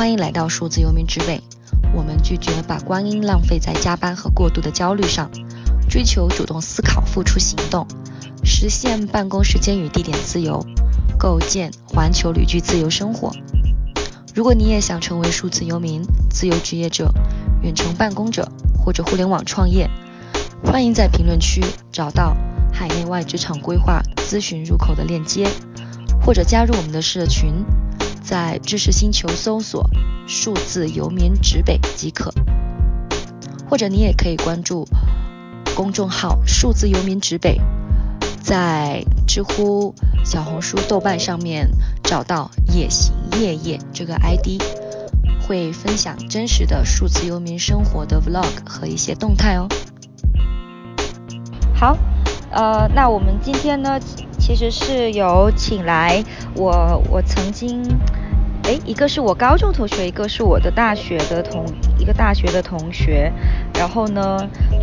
欢迎来到数字游民之北。我们拒绝把光阴浪费在加班和过度的焦虑上，追求主动思考、付出行动，实现办公时间与地点自由，构建环球旅居自由生活。如果你也想成为数字游民、自由职业者、远程办公者或者互联网创业，欢迎在评论区找到海内外职场规划咨询入口的链接，或者加入我们的社群。在知识星球搜索“数字游民指北”即可，或者你也可以关注公众号“数字游民指北”，在知乎、小红书、豆瓣上面找到“夜行夜夜”这个 ID，会分享真实的数字游民生活的 Vlog 和一些动态哦。好，呃，那我们今天呢，其实是有请来我，我曾经。哎，一个是我高中同学，一个是我的大学的同一个大学的同学。然后呢，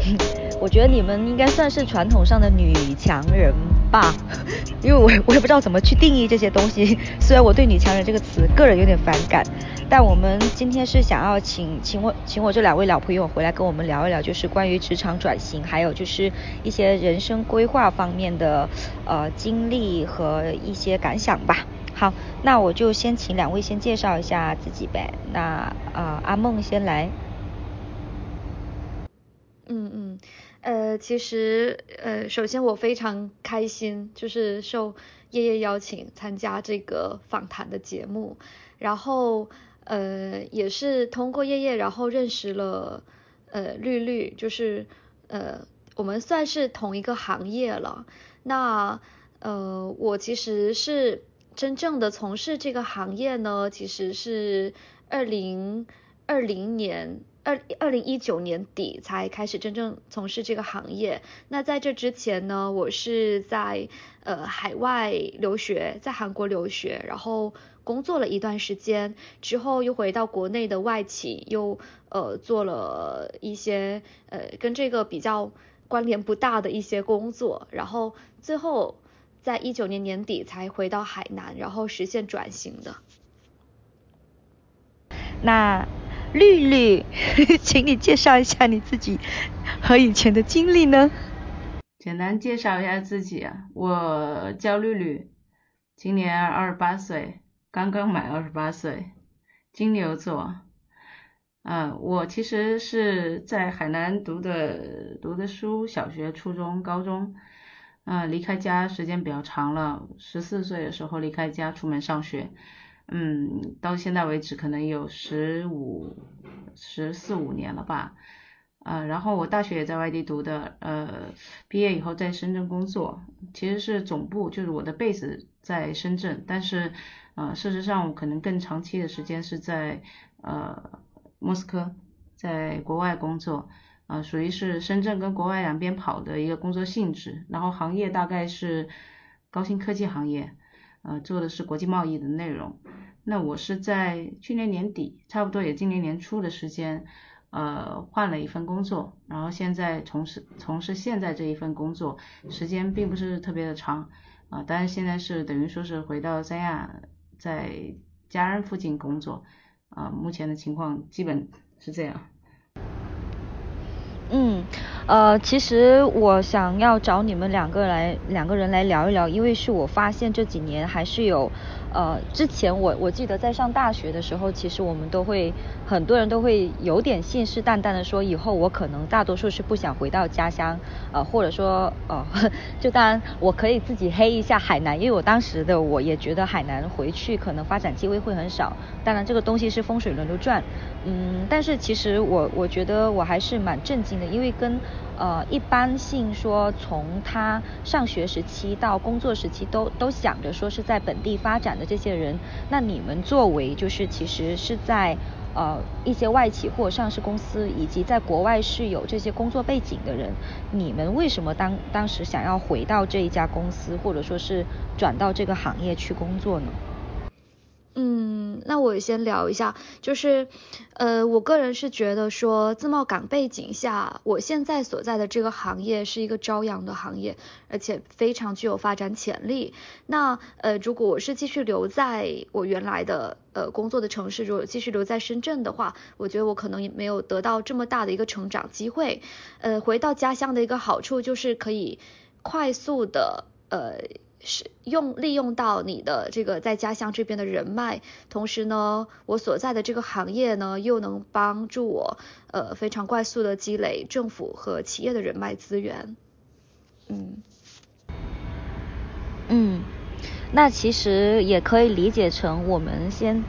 我觉得你们应该算是传统上的女强人吧，因为我我也不知道怎么去定义这些东西。虽然我对女强人这个词个人有点反感，但我们今天是想要请请我请我这两位老朋友回来跟我们聊一聊，就是关于职场转型，还有就是一些人生规划方面的呃经历和一些感想吧。好，那我就先请两位先介绍一下自己呗。那啊，阿梦先来。嗯嗯，呃，其实呃，首先我非常开心，就是受叶叶邀请参加这个访谈的节目，然后呃，也是通过叶叶，然后认识了呃绿绿，就是呃，我们算是同一个行业了。那呃，我其实是。真正的从事这个行业呢，其实是二零二零年二二零一九年底才开始真正从事这个行业。那在这之前呢，我是在呃海外留学，在韩国留学，然后工作了一段时间，之后又回到国内的外企，又呃做了一些呃跟这个比较关联不大的一些工作，然后最后。在一九年年底才回到海南，然后实现转型的。那绿绿，请你介绍一下你自己和以前的经历呢？简单介绍一下自己啊，我叫绿绿，今年二十八岁，刚刚满二十八岁，金牛座。嗯，我其实是在海南读的读的书，小学、初中、高中。嗯，离开家时间比较长了，十四岁的时候离开家出门上学，嗯，到现在为止可能有十五、十四五年了吧，呃，然后我大学也在外地读的，呃，毕业以后在深圳工作，其实是总部，就是我的 base 在深圳，但是，呃，事实上我可能更长期的时间是在呃莫斯科，在国外工作。啊，属于是深圳跟国外两边跑的一个工作性质，然后行业大概是高新科技行业，呃，做的是国际贸易的内容。那我是在去年年底，差不多也今年年初的时间，呃，换了一份工作，然后现在从事从事现在这一份工作，时间并不是特别的长，啊，但是现在是等于说是回到三亚，在家人附近工作，啊，目前的情况基本是这样。嗯，呃，其实我想要找你们两个来两个人来聊一聊，因为是我发现这几年还是有。呃，之前我我记得在上大学的时候，其实我们都会很多人都会有点信誓旦旦的说，以后我可能大多数是不想回到家乡，呃，或者说呃，就当然我可以自己黑一下海南，因为我当时的我也觉得海南回去可能发展机会会很少。当然这个东西是风水轮流转，嗯，但是其实我我觉得我还是蛮震惊的，因为跟。呃，一般性说，从他上学时期到工作时期，都都想着说是在本地发展的这些人，那你们作为就是其实是在呃一些外企或上市公司，以及在国外是有这些工作背景的人，你们为什么当当时想要回到这一家公司，或者说是转到这个行业去工作呢？嗯，那我先聊一下，就是，呃，我个人是觉得说，自贸港背景下，我现在所在的这个行业是一个朝阳的行业，而且非常具有发展潜力。那，呃，如果我是继续留在我原来的呃工作的城市，如果继续留在深圳的话，我觉得我可能也没有得到这么大的一个成长机会。呃，回到家乡的一个好处就是可以快速的，呃。是用利用到你的这个在家乡这边的人脉，同时呢，我所在的这个行业呢，又能帮助我呃非常快速的积累政府和企业的人脉资源。嗯，嗯，那其实也可以理解成我们先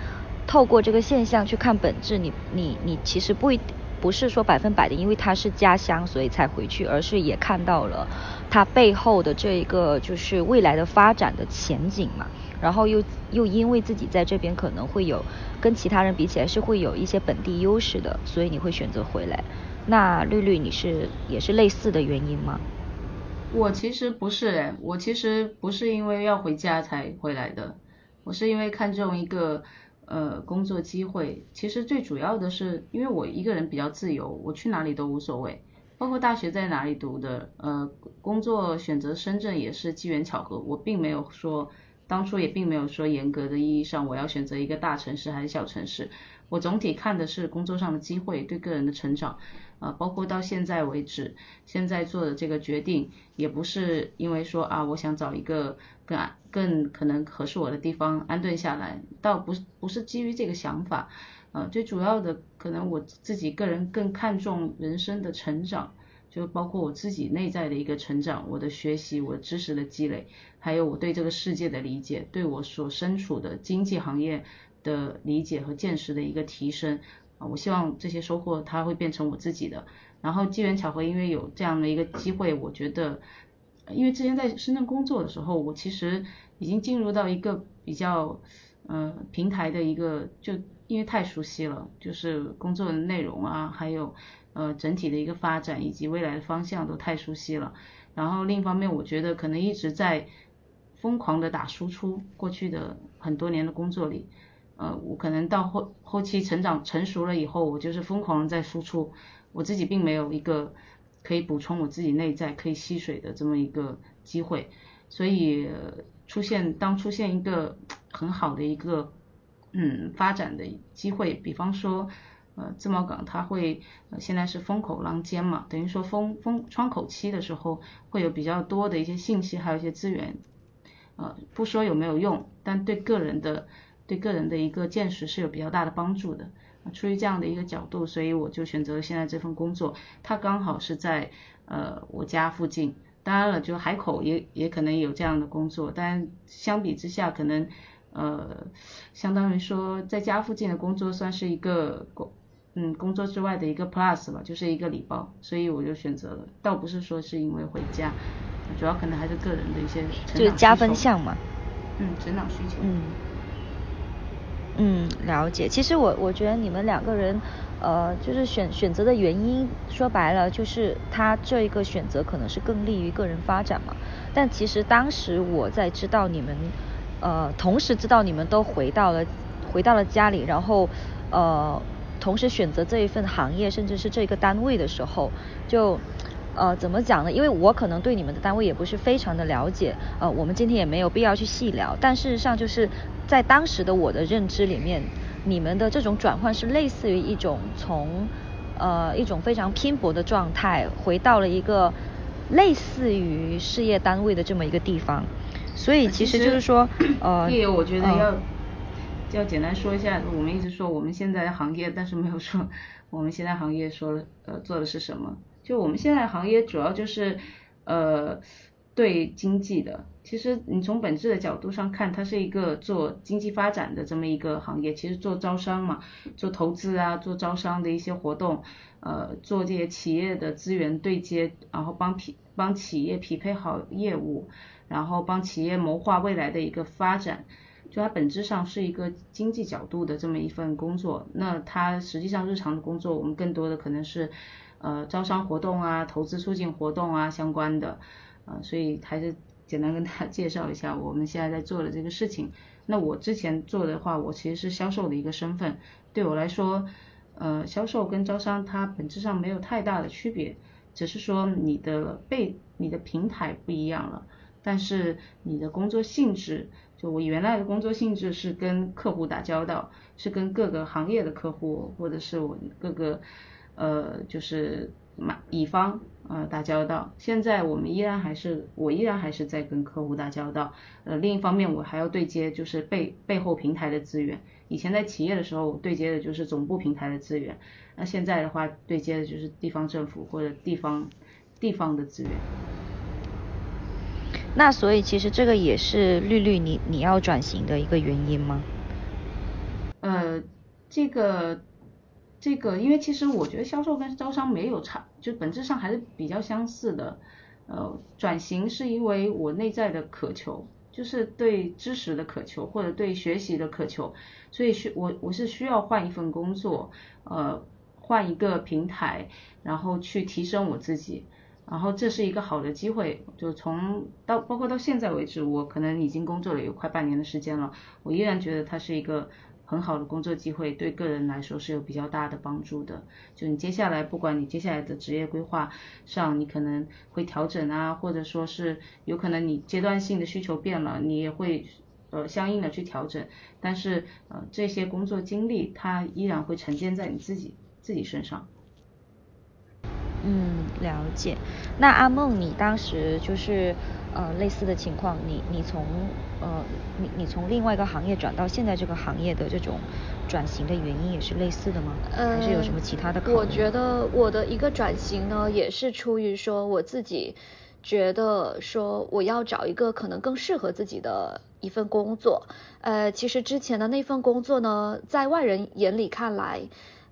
透过这个现象去看本质，你你你其实不一不是说百分百的，因为他是家乡所以才回去，而是也看到了。它背后的这一个就是未来的发展的前景嘛，然后又又因为自己在这边可能会有跟其他人比起来是会有一些本地优势的，所以你会选择回来。那绿绿你是也是类似的原因吗？我其实不是哎，我其实不是因为要回家才回来的，我是因为看中一个呃工作机会。其实最主要的是因为我一个人比较自由，我去哪里都无所谓。包括大学在哪里读的，呃，工作选择深圳也是机缘巧合，我并没有说，当初也并没有说严格的意义上我要选择一个大城市还是小城市，我总体看的是工作上的机会对个人的成长，啊，包括到现在为止，现在做的这个决定也不是因为说啊，我想找一个更更可能合适我的地方安顿下来，倒不是不是基于这个想法。呃，最主要的可能我自己个人更看重人生的成长，就包括我自己内在的一个成长，我的学习，我知识的积累，还有我对这个世界的理解，对我所身处的经济行业的理解和见识的一个提升。啊，我希望这些收获它会变成我自己的。然后机缘巧合，因为有这样的一个机会，我觉得，因为之前在深圳工作的时候，我其实已经进入到一个比较，呃，平台的一个就。因为太熟悉了，就是工作的内容啊，还有呃整体的一个发展以及未来的方向都太熟悉了。然后另一方面，我觉得可能一直在疯狂的打输出，过去的很多年的工作里，呃，我可能到后后期成长成熟了以后，我就是疯狂的在输出，我自己并没有一个可以补充我自己内在可以吸水的这么一个机会，所以出现当出现一个很好的一个。嗯，发展的机会，比方说，呃，自贸港它会，呃，现在是风口浪尖嘛，等于说风风窗口期的时候，会有比较多的一些信息，还有一些资源，呃，不说有没有用，但对个人的对个人的一个见识是有比较大的帮助的。出于这样的一个角度，所以我就选择了现在这份工作，它刚好是在呃我家附近。当然了，就海口也也可能有这样的工作，但相比之下可能。呃，相当于说在家附近的工作算是一个工，嗯，工作之外的一个 plus 吧，就是一个礼包，所以我就选择了，倒不是说是因为回家，主要可能还是个人的一些就是加分项嘛，嗯，成长需求，嗯，嗯，了解。其实我我觉得你们两个人，呃，就是选选择的原因，说白了就是他这一个选择可能是更利于个人发展嘛，但其实当时我在知道你们。呃，同时知道你们都回到了，回到了家里，然后呃，同时选择这一份行业，甚至是这个单位的时候，就呃怎么讲呢？因为我可能对你们的单位也不是非常的了解，呃，我们今天也没有必要去细聊。但事实上，就是在当时的我的认知里面，你们的这种转换是类似于一种从呃一种非常拼搏的状态，回到了一个类似于事业单位的这么一个地方。所以其实就是说，呃，业我觉得要要简单说一下，我们一直说我们现在的行业，但是没有说我们现在行业说呃做的是什么。就我们现在行业主要就是呃对经济的，其实你从本质的角度上看，它是一个做经济发展的这么一个行业。其实做招商嘛，做投资啊，做招商的一些活动，呃，做这些企业的资源对接，然后帮匹帮企业匹配好业务。然后帮企业谋划未来的一个发展，就它本质上是一个经济角度的这么一份工作。那它实际上日常的工作，我们更多的可能是呃招商活动啊、投资促进活动啊相关的，啊，所以还是简单跟大家介绍一下我们现在在做的这个事情。那我之前做的话，我其实是销售的一个身份，对我来说，呃，销售跟招商它本质上没有太大的区别，只是说你的被你的平台不一样了，但是你的工作性质，就我原来的工作性质是跟客户打交道，是跟各个行业的客户或者是我各个呃就是买乙方。呃，打交道。现在我们依然还是，我依然还是在跟客户打交道。呃，另一方面，我还要对接就是背背后平台的资源。以前在企业的时候，对接的就是总部平台的资源。那现在的话，对接的就是地方政府或者地方地方的资源。那所以其实这个也是绿绿你你要转型的一个原因吗？呃，这个。这个，因为其实我觉得销售跟招商没有差，就本质上还是比较相似的。呃，转型是因为我内在的渴求，就是对知识的渴求或者对学习的渴求，所以需我我是需要换一份工作，呃，换一个平台，然后去提升我自己，然后这是一个好的机会。就从到包括到现在为止，我可能已经工作了有快半年的时间了，我依然觉得它是一个。很好的工作机会对个人来说是有比较大的帮助的。就你接下来，不管你接下来的职业规划上，你可能会调整啊，或者说是有可能你阶段性的需求变了，你也会呃相应的去调整。但是呃这些工作经历它依然会沉淀在你自己自己身上。嗯，了解。那阿梦，你当时就是呃类似的情况，你你从呃你你从另外一个行业转到现在这个行业的这种转型的原因也是类似的吗？还是有什么其他的考虑？我觉得我的一个转型呢，也是出于说我自己觉得说我要找一个可能更适合自己的一份工作。呃，其实之前的那份工作呢，在外人眼里看来。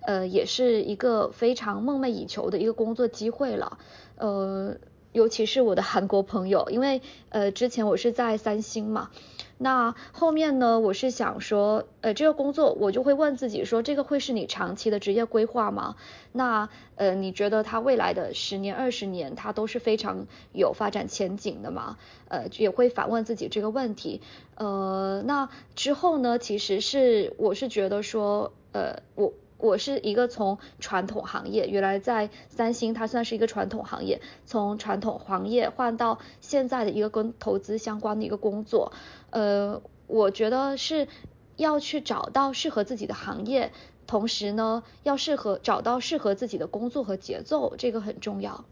呃，也是一个非常梦寐以求的一个工作机会了，呃，尤其是我的韩国朋友，因为呃之前我是在三星嘛，那后面呢，我是想说，呃，这个工作我就会问自己说，这个会是你长期的职业规划吗？那呃，你觉得它未来的十年、二十年，它都是非常有发展前景的吗？呃，也会反问自己这个问题。呃，那之后呢，其实是我是觉得说，呃，我。我是一个从传统行业，原来在三星，它算是一个传统行业，从传统行业换到现在的一个跟投资相关的一个工作，呃，我觉得是要去找到适合自己的行业，同时呢，要适合找到适合自己的工作和节奏，这个很重要。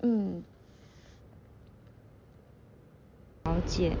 嗯，了解。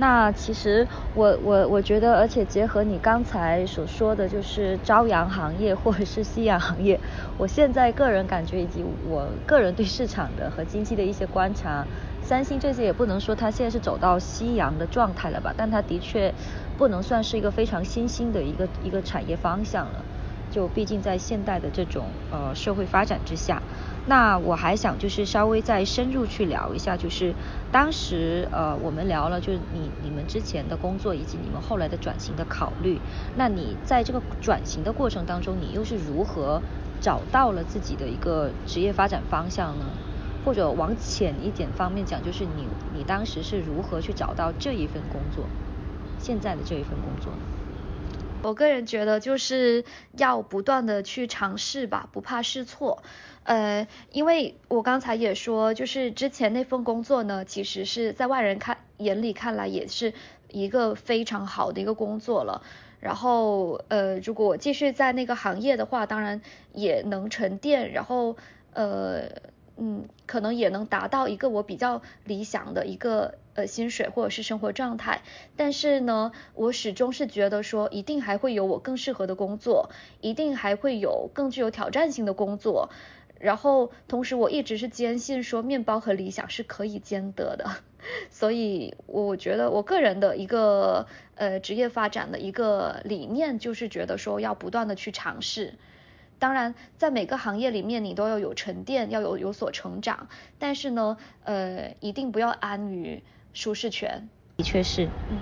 那其实我我我觉得，而且结合你刚才所说的就是朝阳行业或者是夕阳行业，我现在个人感觉以及我个人对市场的和经济的一些观察，三星这些也不能说它现在是走到夕阳的状态了吧，但它的确不能算是一个非常新兴的一个一个产业方向了，就毕竟在现代的这种呃社会发展之下。那我还想就是稍微再深入去聊一下，就是当时呃我们聊了就是你你们之前的工作以及你们后来的转型的考虑。那你在这个转型的过程当中，你又是如何找到了自己的一个职业发展方向呢？或者往浅一点方面讲，就是你你当时是如何去找到这一份工作，现在的这一份工作？我个人觉得就是要不断的去尝试吧，不怕试错。呃，因为我刚才也说，就是之前那份工作呢，其实是在外人看眼里看来也是一个非常好的一个工作了。然后呃，如果继续在那个行业的话，当然也能沉淀，然后呃嗯，可能也能达到一个我比较理想的一个呃薪水或者是生活状态。但是呢，我始终是觉得说，一定还会有我更适合的工作，一定还会有更具有挑战性的工作。然后，同时我一直是坚信说，面包和理想是可以兼得的，所以我觉得我个人的一个呃职业发展的一个理念就是觉得说要不断的去尝试。当然，在每个行业里面你都要有沉淀，要有有所成长，但是呢，呃，一定不要安于舒适圈。的确是，嗯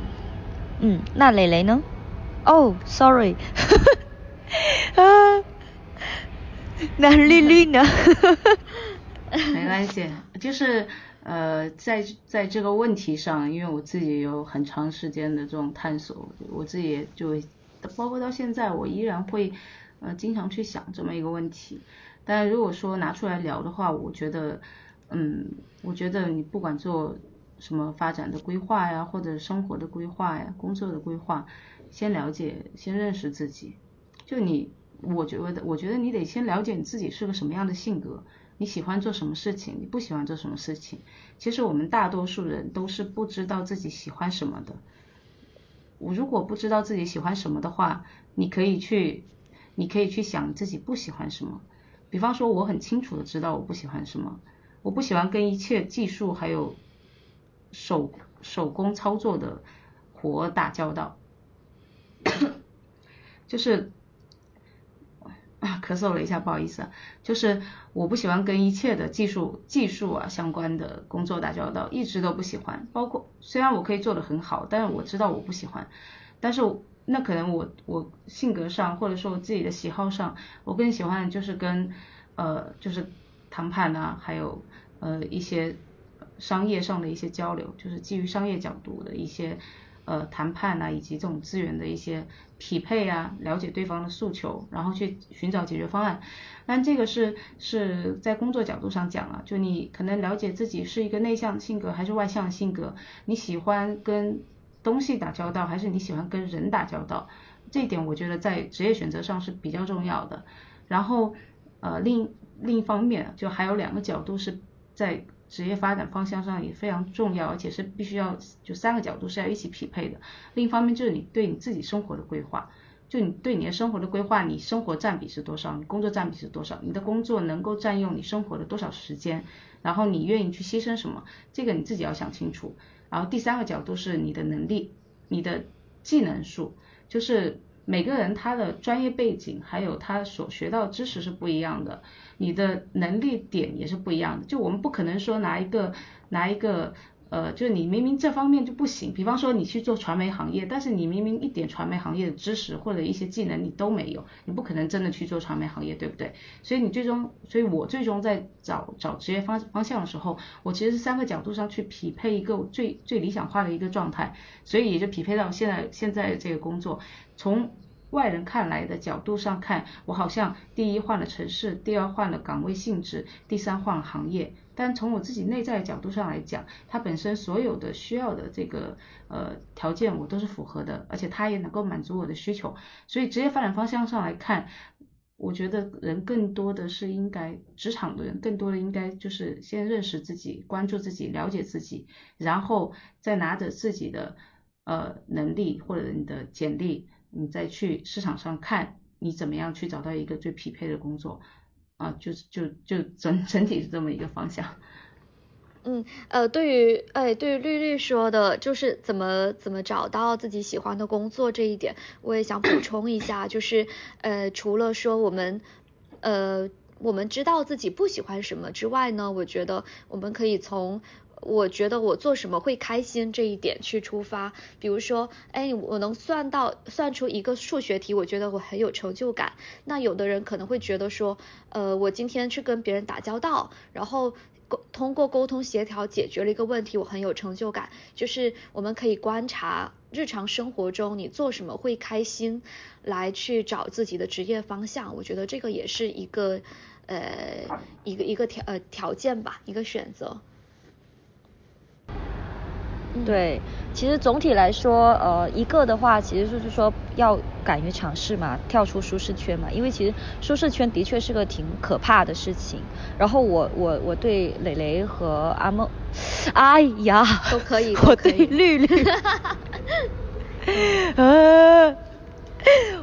嗯，那蕾蕾呢？哦，sorry，啊。那绿绿呢？没关系，就是呃，在在这个问题上，因为我自己有很长时间的这种探索，我自己也就包括到现在，我依然会呃经常去想这么一个问题。但如果说拿出来聊的话，我觉得，嗯，我觉得你不管做什么发展的规划呀，或者生活的规划呀，工作的规划，先了解，先认识自己。就你，我觉得，我觉得你得先了解你自己是个什么样的性格，你喜欢做什么事情，你不喜欢做什么事情。其实我们大多数人都是不知道自己喜欢什么的。我如果不知道自己喜欢什么的话，你可以去，你可以去想自己不喜欢什么。比方说，我很清楚的知道我不喜欢什么，我不喜欢跟一切技术还有手手工操作的活打交道，就是咳嗽了一下，不好意思啊，就是我不喜欢跟一切的技术技术啊相关的工作打交道，一直都不喜欢。包括虽然我可以做的很好，但是我知道我不喜欢，但是。那可能我我性格上或者说我自己的喜好上，我更喜欢就是跟呃就是谈判啊，还有呃一些商业上的一些交流，就是基于商业角度的一些呃谈判啊，以及这种资源的一些匹配啊，了解对方的诉求，然后去寻找解决方案。但这个是是在工作角度上讲啊，就你可能了解自己是一个内向性格还是外向性格，你喜欢跟。东西打交道，还是你喜欢跟人打交道？这一点我觉得在职业选择上是比较重要的。然后，呃，另另一方面，就还有两个角度是在职业发展方向上也非常重要，而且是必须要就三个角度是要一起匹配的。另一方面就是你对你自己生活的规划，就你对你的生活的规划，你生活占比是多少？你工作占比是多少？你的工作能够占用你生活的多少时间？然后你愿意去牺牲什么？这个你自己要想清楚。然后第三个角度是你的能力，你的技能数，就是每个人他的专业背景还有他所学到知识是不一样的，你的能力点也是不一样的。就我们不可能说拿一个拿一个。呃，就是你明明这方面就不行，比方说你去做传媒行业，但是你明明一点传媒行业的知识或者一些技能你都没有，你不可能真的去做传媒行业，对不对？所以你最终，所以我最终在找找职业方方向的时候，我其实是三个角度上去匹配一个最最理想化的一个状态，所以也就匹配到现在现在这个工作，从。外人看来的角度上看，我好像第一换了城市，第二换了岗位性质，第三换了行业。但从我自己内在的角度上来讲，它本身所有的需要的这个呃条件我都是符合的，而且它也能够满足我的需求。所以职业发展方向上来看，我觉得人更多的是应该职场的人更多的应该就是先认识自己，关注自己，了解自己，然后再拿着自己的呃能力或者你的简历。你再去市场上看，你怎么样去找到一个最匹配的工作啊？就是就就整整体是这么一个方向。嗯，呃，对于哎，对于绿绿说的，就是怎么怎么找到自己喜欢的工作这一点，我也想补充一下，就是呃，除了说我们呃我们知道自己不喜欢什么之外呢，我觉得我们可以从。我觉得我做什么会开心这一点去出发，比如说，哎，我能算到算出一个数学题，我觉得我很有成就感。那有的人可能会觉得说，呃，我今天去跟别人打交道，然后沟通过沟通协调解决了一个问题，我很有成就感。就是我们可以观察日常生活中你做什么会开心，来去找自己的职业方向。我觉得这个也是一个呃一个一个条呃条件吧，一个选择。对，其实总体来说，呃，一个的话，其实就是说要敢于尝试嘛，跳出舒适圈嘛，因为其实舒适圈的确是个挺可怕的事情。然后我我我对蕾蕾和阿梦，哎呀，都可以，我对绿绿，呃，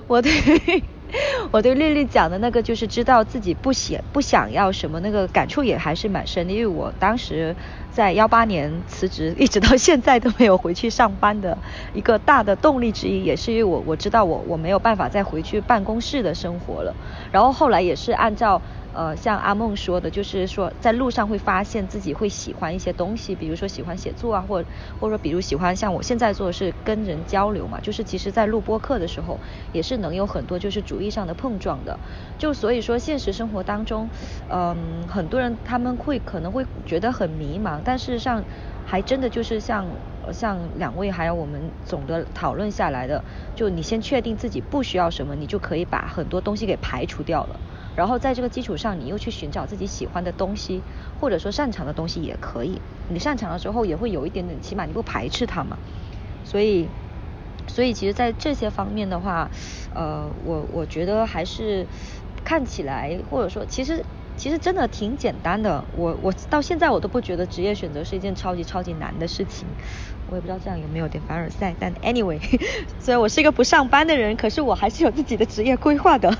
我对。我对丽丽讲的那个，就是知道自己不想不想要什么，那个感触也还是蛮深的。因为我当时在幺八年辞职，一直到现在都没有回去上班的一个大的动力之一，也是因为我我知道我我没有办法再回去办公室的生活了。然后后来也是按照呃，像阿梦说的，就是说在路上会发现自己会喜欢一些东西，比如说喜欢写作啊，或或者说比如喜欢像我现在做的是跟人交流嘛，就是其实在录播课的时候也是能有很多就是主义上的碰撞的，就所以说现实生活当中，嗯，很多人他们会可能会觉得很迷茫，但事实上还真的就是像像两位还有我们总的讨论下来的，就你先确定自己不需要什么，你就可以把很多东西给排除掉了。然后在这个基础上，你又去寻找自己喜欢的东西，或者说擅长的东西也可以。你擅长的时候也会有一点点，起码你不排斥它嘛。所以，所以其实，在这些方面的话，呃，我我觉得还是看起来，或者说，其实其实真的挺简单的。我我到现在我都不觉得职业选择是一件超级超级难的事情。我也不知道这样有没有点凡尔赛，但 anyway，虽然我是一个不上班的人，可是我还是有自己的职业规划的，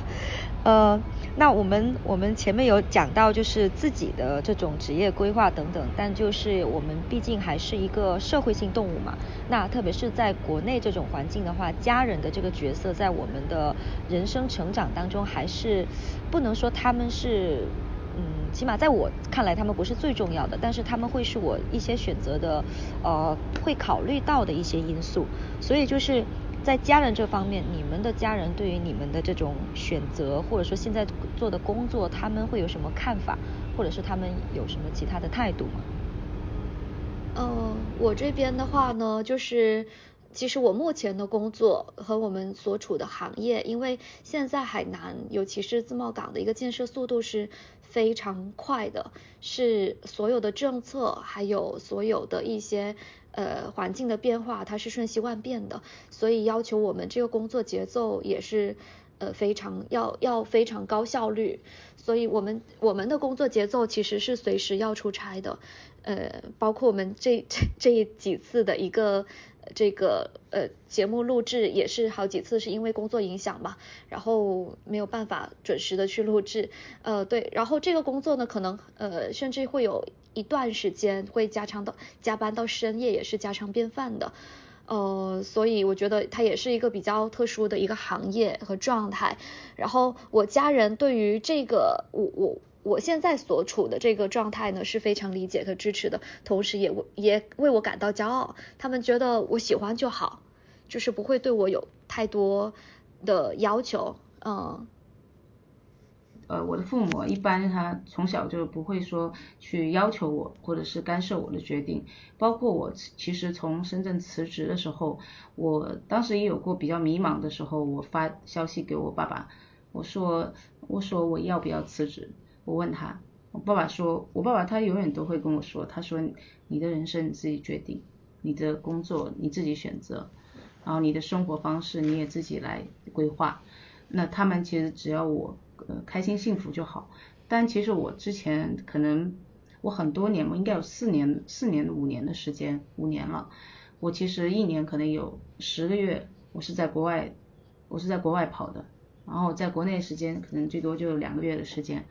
呃。那我们我们前面有讲到，就是自己的这种职业规划等等，但就是我们毕竟还是一个社会性动物嘛。那特别是在国内这种环境的话，家人的这个角色在我们的人生成长当中，还是不能说他们是，嗯，起码在我看来，他们不是最重要的，但是他们会是我一些选择的，呃，会考虑到的一些因素。所以就是。在家人这方面，你们的家人对于你们的这种选择，或者说现在做的工作，他们会有什么看法，或者是他们有什么其他的态度吗？嗯，我这边的话呢，就是其实我目前的工作和我们所处的行业，因为现在海南，尤其是自贸港的一个建设速度是非常快的，是所有的政策还有所有的一些。呃，环境的变化它是瞬息万变的，所以要求我们这个工作节奏也是呃非常要要非常高效率，所以我们我们的工作节奏其实是随时要出差的，呃，包括我们这这这几次的一个。这个呃节目录制也是好几次是因为工作影响嘛，然后没有办法准时的去录制，呃对，然后这个工作呢可能呃甚至会有一段时间会加长到加班到深夜也是家常便饭的，呃所以我觉得它也是一个比较特殊的一个行业和状态，然后我家人对于这个我我。我现在所处的这个状态呢，是非常理解和支持的，同时也为也为我感到骄傲。他们觉得我喜欢就好，就是不会对我有太多的要求。嗯，呃，我的父母一般他从小就不会说去要求我，或者是干涉我的决定。包括我其实从深圳辞职的时候，我当时也有过比较迷茫的时候，我发消息给我爸爸，我说我说我要不要辞职。我问他，我爸爸说，我爸爸他永远都会跟我说，他说你的人生你自己决定，你的工作你自己选择，然后你的生活方式你也自己来规划。那他们其实只要我呃开心幸福就好。但其实我之前可能我很多年，我应该有四年四年五年的时间，五年了。我其实一年可能有十个月，我是在国外，我是在国外跑的，然后在国内时间可能最多就两个月的时间。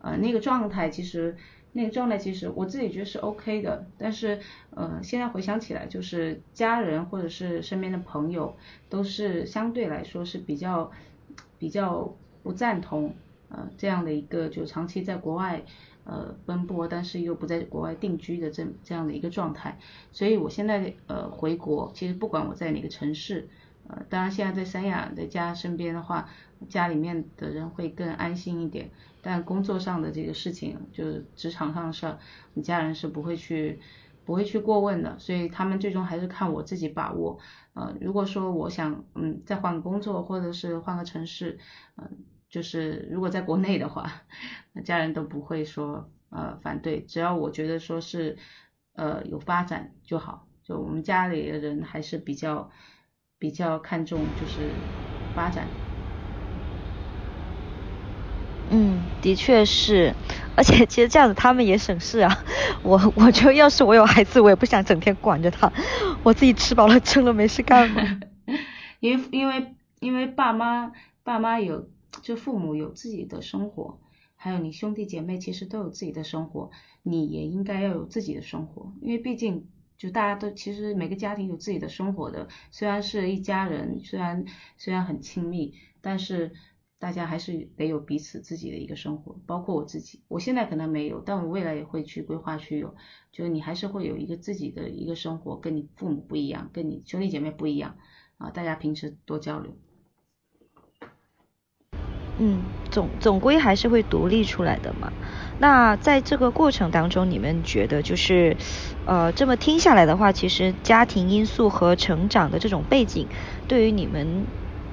呃，那个状态其实，那个状态其实我自己觉得是 OK 的，但是呃，现在回想起来，就是家人或者是身边的朋友，都是相对来说是比较比较不赞同呃这样的一个就长期在国外呃奔波，但是又不在国外定居的这这样的一个状态，所以我现在呃回国，其实不管我在哪个城市，呃，当然现在在三亚在家身边的话，家里面的人会更安心一点。但工作上的这个事情，就是职场上的事儿，你家人是不会去不会去过问的，所以他们最终还是看我自己把握。呃，如果说我想嗯再换个工作，或者是换个城市，嗯，就是如果在国内的话，那家人都不会说呃反对，只要我觉得说是呃有发展就好。就我们家里的人还是比较比较看重就是发展。嗯，的确是，而且其实这样子他们也省事啊。我我觉得要是我有孩子，我也不想整天管着他，我自己吃饱了撑了没事干嘛。因为因为因为爸妈爸妈有就父母有自己的生活，还有你兄弟姐妹其实都有自己的生活，你也应该要有自己的生活。因为毕竟就大家都其实每个家庭有自己的生活的，虽然是一家人，虽然虽然很亲密，但是。大家还是得有彼此自己的一个生活，包括我自己，我现在可能没有，但我未来也会去规划去有，就是你还是会有一个自己的一个生活，跟你父母不一样，跟你兄弟姐妹不一样啊，大家平时多交流。嗯，总总归还是会独立出来的嘛。那在这个过程当中，你们觉得就是，呃，这么听下来的话，其实家庭因素和成长的这种背景，对于你们。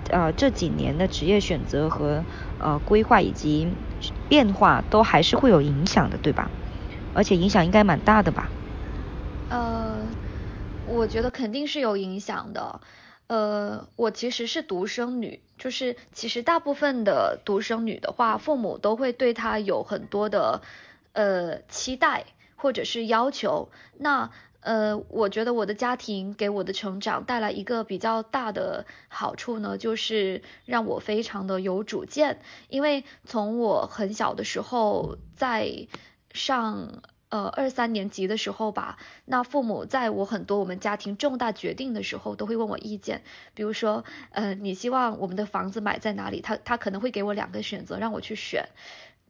呃，这几年的职业选择和呃规划以及变化都还是会有影响的，对吧？而且影响应该蛮大的吧？呃，我觉得肯定是有影响的。呃，我其实是独生女，就是其实大部分的独生女的话，父母都会对她有很多的呃期待或者是要求。那呃，我觉得我的家庭给我的成长带来一个比较大的好处呢，就是让我非常的有主见。因为从我很小的时候，在上呃二三年级的时候吧，那父母在我很多我们家庭重大决定的时候，都会问我意见。比如说，呃，你希望我们的房子买在哪里？他他可能会给我两个选择，让我去选。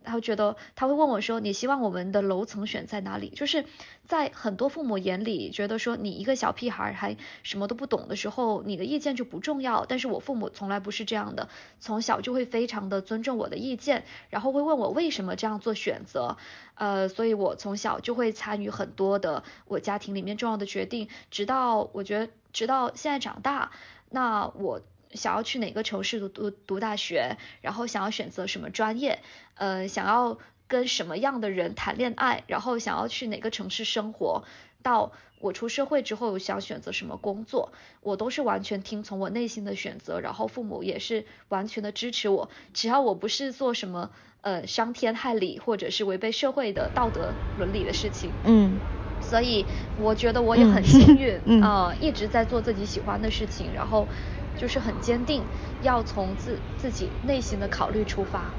他会觉得，他会问我说：“你希望我们的楼层选在哪里？”就是在很多父母眼里，觉得说你一个小屁孩还什么都不懂的时候，你的意见就不重要。但是我父母从来不是这样的，从小就会非常的尊重我的意见，然后会问我为什么这样做选择。呃，所以我从小就会参与很多的我家庭里面重要的决定，直到我觉得直到现在长大，那我。想要去哪个城市读读读大学，然后想要选择什么专业，呃，想要跟什么样的人谈恋爱，然后想要去哪个城市生活，到我出社会之后想选择什么工作，我都是完全听从我内心的选择，然后父母也是完全的支持我，只要我不是做什么呃伤天害理或者是违背社会的道德伦理的事情，嗯，所以我觉得我也很幸运啊，一直在做自己喜欢的事情，然后。就是很坚定，要从自自己内心的考虑出发。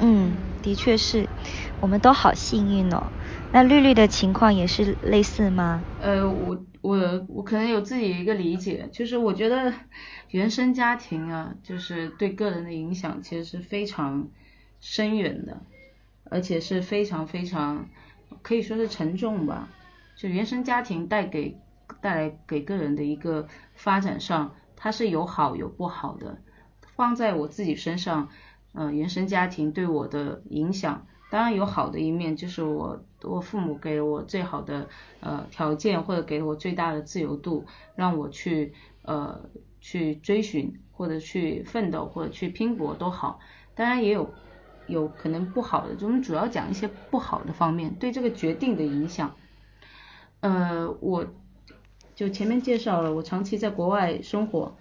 嗯，的确是，我们都好幸运哦。那绿绿的情况也是类似吗？呃，我我我可能有自己一个理解，就是我觉得原生家庭啊，就是对个人的影响其实是非常深远的，而且是非常非常可以说是沉重吧。就原生家庭带给。带来给个人的一个发展上，它是有好有不好的。放在我自己身上，呃，原生家庭对我的影响，当然有好的一面，就是我我父母给了我最好的呃条件，或者给了我最大的自由度，让我去呃去追寻或者去奋斗或者去拼搏都好。当然也有有可能不好的，就我们主要讲一些不好的方面对这个决定的影响。呃，我。就前面介绍了，我长期在国外生活，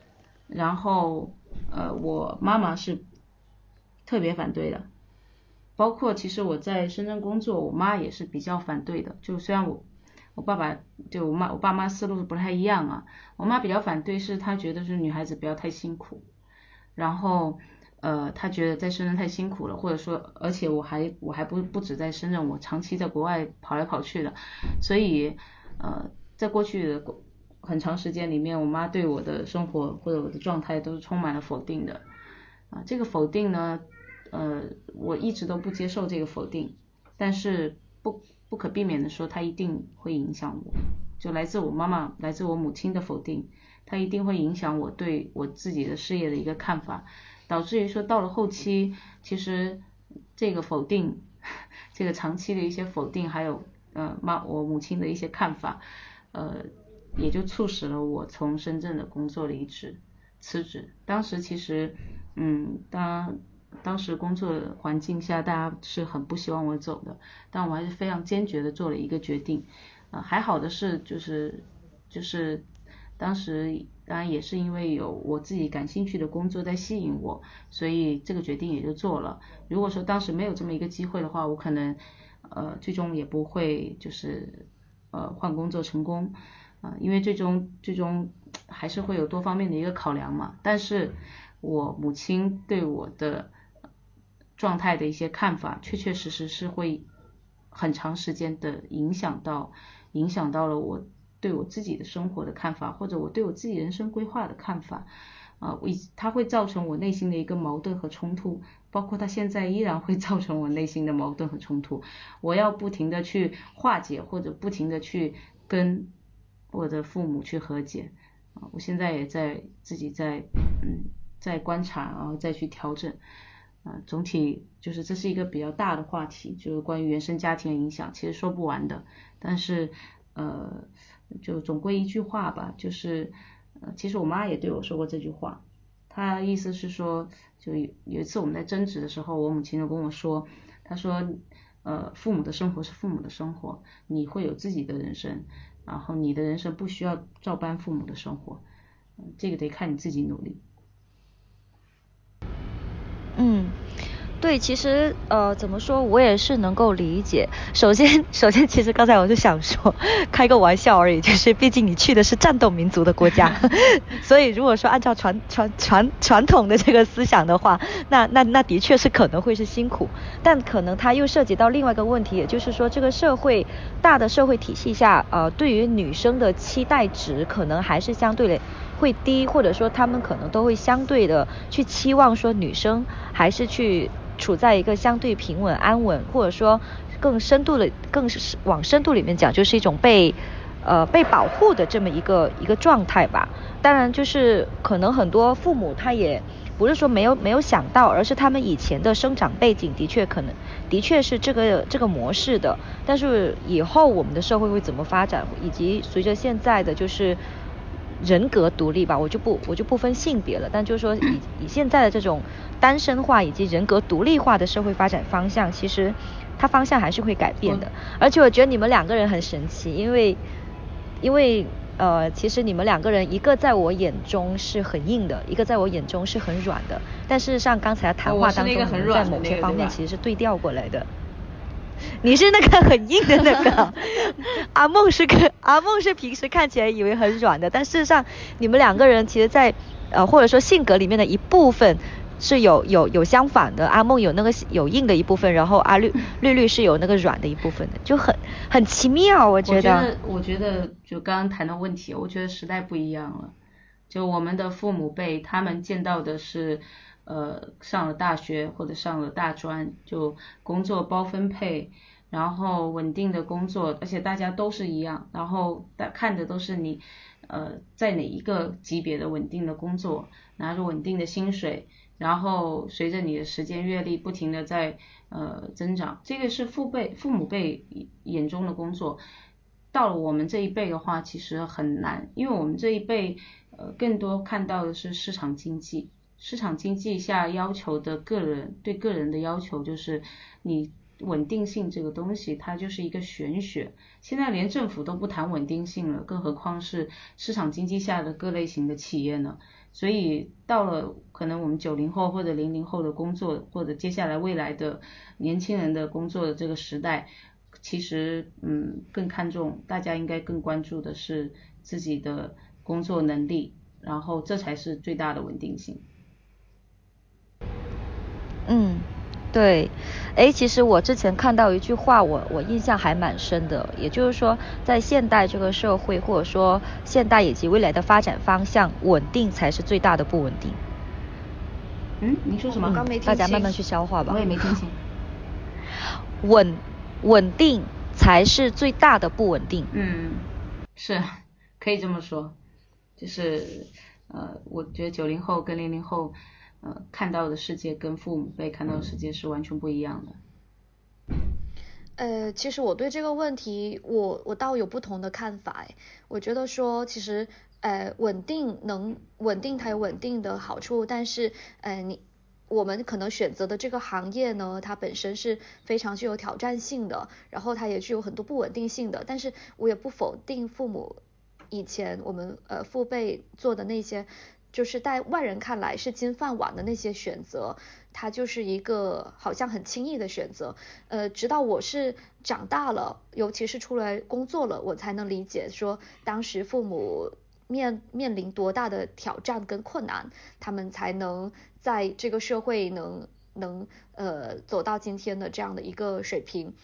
然后呃，我妈妈是特别反对的，包括其实我在深圳工作，我妈也是比较反对的。就虽然我我爸爸就我妈我爸妈思路不太一样啊，我妈比较反对是她觉得是女孩子不要太辛苦，然后呃她觉得在深圳太辛苦了，或者说而且我还我还不不止在深圳，我长期在国外跑来跑去的，所以呃在过去的。很长时间里面，我妈对我的生活或者我的状态都是充满了否定的，啊，这个否定呢，呃，我一直都不接受这个否定，但是不不可避免的说，它一定会影响我，就来自我妈妈、来自我母亲的否定，它一定会影响我对我自己的事业的一个看法，导致于说到了后期，其实这个否定，这个长期的一些否定，还有呃妈我母亲的一些看法，呃。也就促使了我从深圳的工作离职辞职。当时其实，嗯，当当时工作环境下，大家是很不希望我走的，但我还是非常坚决的做了一个决定。啊，还好的是，就是就是当时当然也是因为有我自己感兴趣的工作在吸引我，所以这个决定也就做了。如果说当时没有这么一个机会的话，我可能呃最终也不会就是呃换工作成功。啊，因为最终最终还是会有多方面的一个考量嘛。但是我母亲对我的状态的一些看法，确确实实是会很长时间的影响到，影响到了我对我自己的生活的看法，或者我对我自己人生规划的看法。啊，我它会造成我内心的一个矛盾和冲突，包括它现在依然会造成我内心的矛盾和冲突，我要不停的去化解或者不停的去跟我的父母去和解，啊，我现在也在自己在嗯在观察，然后再去调整。啊，总体就是这是一个比较大的话题，就是关于原生家庭的影响，其实说不完的。但是，呃，就总归一句话吧，就是，呃，其实我妈也对我说过这句话，她意思是说，就有有一次我们在争执的时候，我母亲就跟我说，她说，呃，父母的生活是父母的生活，你会有自己的人生，然后你的人生不需要照搬父母的生活，这个得看你自己努力。嗯，对，其实呃，怎么说，我也是能够理解。首先，首先，其实刚才我就想说，开个玩笑而已，就是毕竟你去的是战斗民族的国家，所以如果说按照传传传传统的这个思想的话，那那那的确是可能会是辛苦，但可能它又涉及到另外一个问题，也就是说，这个社会大的社会体系下，呃，对于女生的期待值可能还是相对的。会低，或者说他们可能都会相对的去期望说女生还是去处在一个相对平稳安稳，或者说更深度的，更是往深度里面讲，就是一种被呃被保护的这么一个一个状态吧。当然，就是可能很多父母他也不是说没有没有想到，而是他们以前的生长背景的确可能的确是这个这个模式的。但是以后我们的社会会怎么发展，以及随着现在的就是。人格独立吧，我就不我就不分性别了，但就是说以以现在的这种单身化以及人格独立化的社会发展方向，其实它方向还是会改变的。而且我觉得你们两个人很神奇，因为因为呃，其实你们两个人一个在我眼中是很硬的，一个在我眼中是很软的。但事实上刚才谈话当中，在某些方面其实是对调过来的。你是那个很硬的那个，阿梦是个阿梦是平时看起来以为很软的，但事实上你们两个人其实，在呃或者说性格里面的一部分是有有有相反的，阿梦有那个有硬的一部分，然后阿绿 绿绿是有那个软的一部分的，就很很奇妙，我觉得。我觉得就刚刚谈的问题，我觉得时代不一样了，就我们的父母辈他们见到的是。呃，上了大学或者上了大专，就工作包分配，然后稳定的工作，而且大家都是一样，然后大看的都是你，呃，在哪一个级别的稳定的工作，拿着稳定的薪水，然后随着你的时间阅历不停的在呃增长，这个是父辈父母辈眼中的工作，到了我们这一辈的话，其实很难，因为我们这一辈呃更多看到的是市场经济。市场经济下要求的个人对个人的要求就是你稳定性这个东西，它就是一个玄学。现在连政府都不谈稳定性了，更何况是市场经济下的各类型的企业呢？所以到了可能我们九零后或者零零后的工作，或者接下来未来的年轻人的工作的这个时代，其实嗯更看重，大家应该更关注的是自己的工作能力，然后这才是最大的稳定性。嗯，对，哎，其实我之前看到一句话，我我印象还蛮深的，也就是说，在现代这个社会，或者说现代以及未来的发展方向，稳定才是最大的不稳定。嗯，你说什么？刚没听清大家慢慢去消化吧。我也没听清。稳稳定才是最大的不稳定。嗯，是，可以这么说，就是呃，我觉得九零后跟零零后。看到的世界跟父母辈看到的世界是完全不一样的。呃，其实我对这个问题，我我倒有不同的看法。我觉得说，其实呃，稳定能稳定，它有稳定的好处，但是呃，你我们可能选择的这个行业呢，它本身是非常具有挑战性的，然后它也具有很多不稳定性的。但是我也不否定父母以前我们呃父辈做的那些。就是在外人看来是金饭碗的那些选择，它就是一个好像很轻易的选择。呃，直到我是长大了，尤其是出来工作了，我才能理解说当时父母面面临多大的挑战跟困难，他们才能在这个社会能能呃走到今天的这样的一个水平。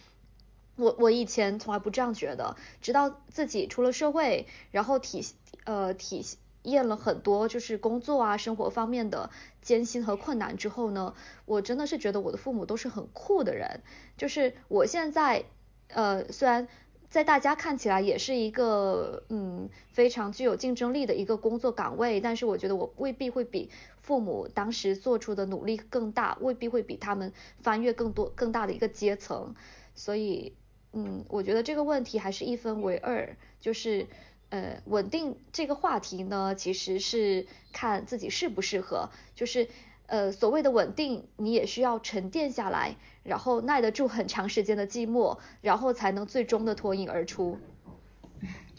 我我以前从来不这样觉得，直到自己出了社会，然后体呃体。验了很多就是工作啊生活方面的艰辛和困难之后呢，我真的是觉得我的父母都是很酷的人。就是我现在呃虽然在大家看起来也是一个嗯非常具有竞争力的一个工作岗位，但是我觉得我未必会比父母当时做出的努力更大，未必会比他们翻越更多更大的一个阶层。所以嗯，我觉得这个问题还是一分为二，就是呃稳定这个话题呢，其实是看自己适不适合，就是呃所谓的稳定，你也需要沉淀下来，然后耐得住很长时间的寂寞，然后才能最终的脱颖而出。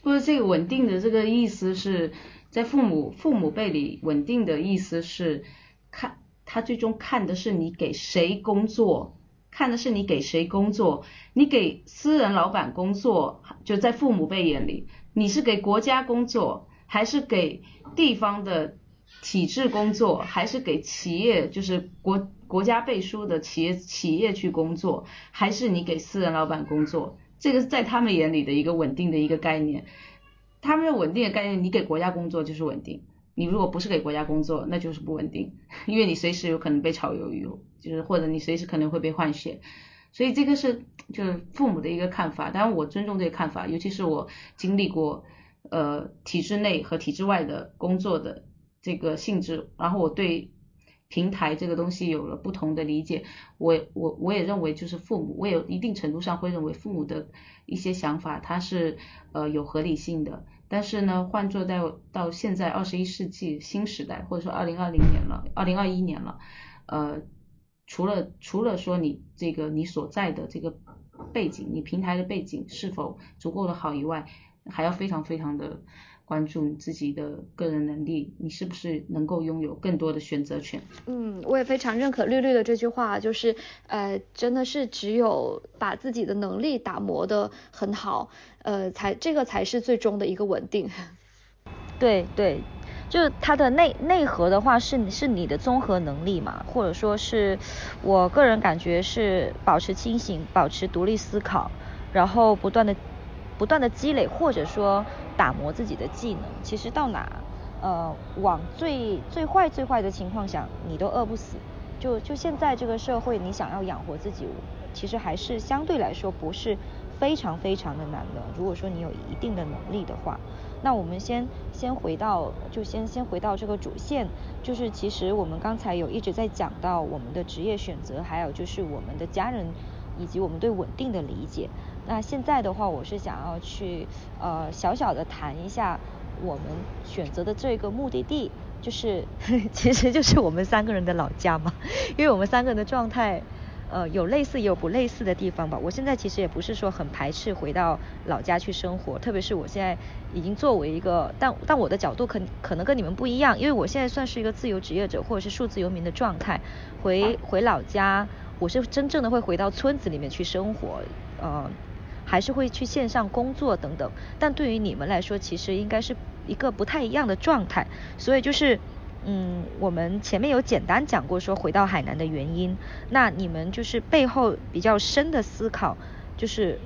不是这个稳定的这个意思是在父母父母辈里，稳定的意思是看他最终看的是你给谁工作。看的是你给谁工作，你给私人老板工作，就在父母辈眼里，你是给国家工作，还是给地方的体制工作，还是给企业，就是国国家背书的企业企业去工作，还是你给私人老板工作？这个是在他们眼里的一个稳定的一个概念。他们的稳定的概念，你给国家工作就是稳定，你如果不是给国家工作，那就是不稳定，因为你随时有可能被炒鱿鱼。就是或者你随时可能会被换血，所以这个是就是父母的一个看法，当然我尊重这个看法，尤其是我经历过呃体制内和体制外的工作的这个性质，然后我对平台这个东西有了不同的理解，我我我也认为就是父母，我也一定程度上会认为父母的一些想法它是呃有合理性的，但是呢换做到到现在二十一世纪新时代，或者说二零二零年了，二零二一年了，呃。除了除了说你这个你所在的这个背景，你平台的背景是否足够的好以外，还要非常非常的关注你自己的个人能力，你是不是能够拥有更多的选择权？嗯，我也非常认可绿绿的这句话，就是呃，真的是只有把自己的能力打磨的很好，呃，才这个才是最终的一个稳定。对对。就是它的内内核的话是是你的综合能力嘛，或者说是我个人感觉是保持清醒，保持独立思考，然后不断的不断的积累或者说打磨自己的技能。其实到哪呃往最最坏最坏的情况想，你都饿不死。就就现在这个社会，你想要养活自己，其实还是相对来说不是非常非常的难的。如果说你有一定的能力的话。那我们先先回到，就先先回到这个主线，就是其实我们刚才有一直在讲到我们的职业选择，还有就是我们的家人以及我们对稳定的理解。那现在的话，我是想要去呃小小的谈一下我们选择的这个目的地，就是 其实就是我们三个人的老家嘛，因为我们三个人的状态。呃，有类似也有不类似的地方吧。我现在其实也不是说很排斥回到老家去生活，特别是我现在已经作为一个，但但我的角度可可能跟你们不一样，因为我现在算是一个自由职业者或者是数字游民的状态。回回老家，我是真正的会回到村子里面去生活，呃，还是会去线上工作等等。但对于你们来说，其实应该是一个不太一样的状态，所以就是。嗯，我们前面有简单讲过说回到海南的原因，那你们就是背后比较深的思考，就是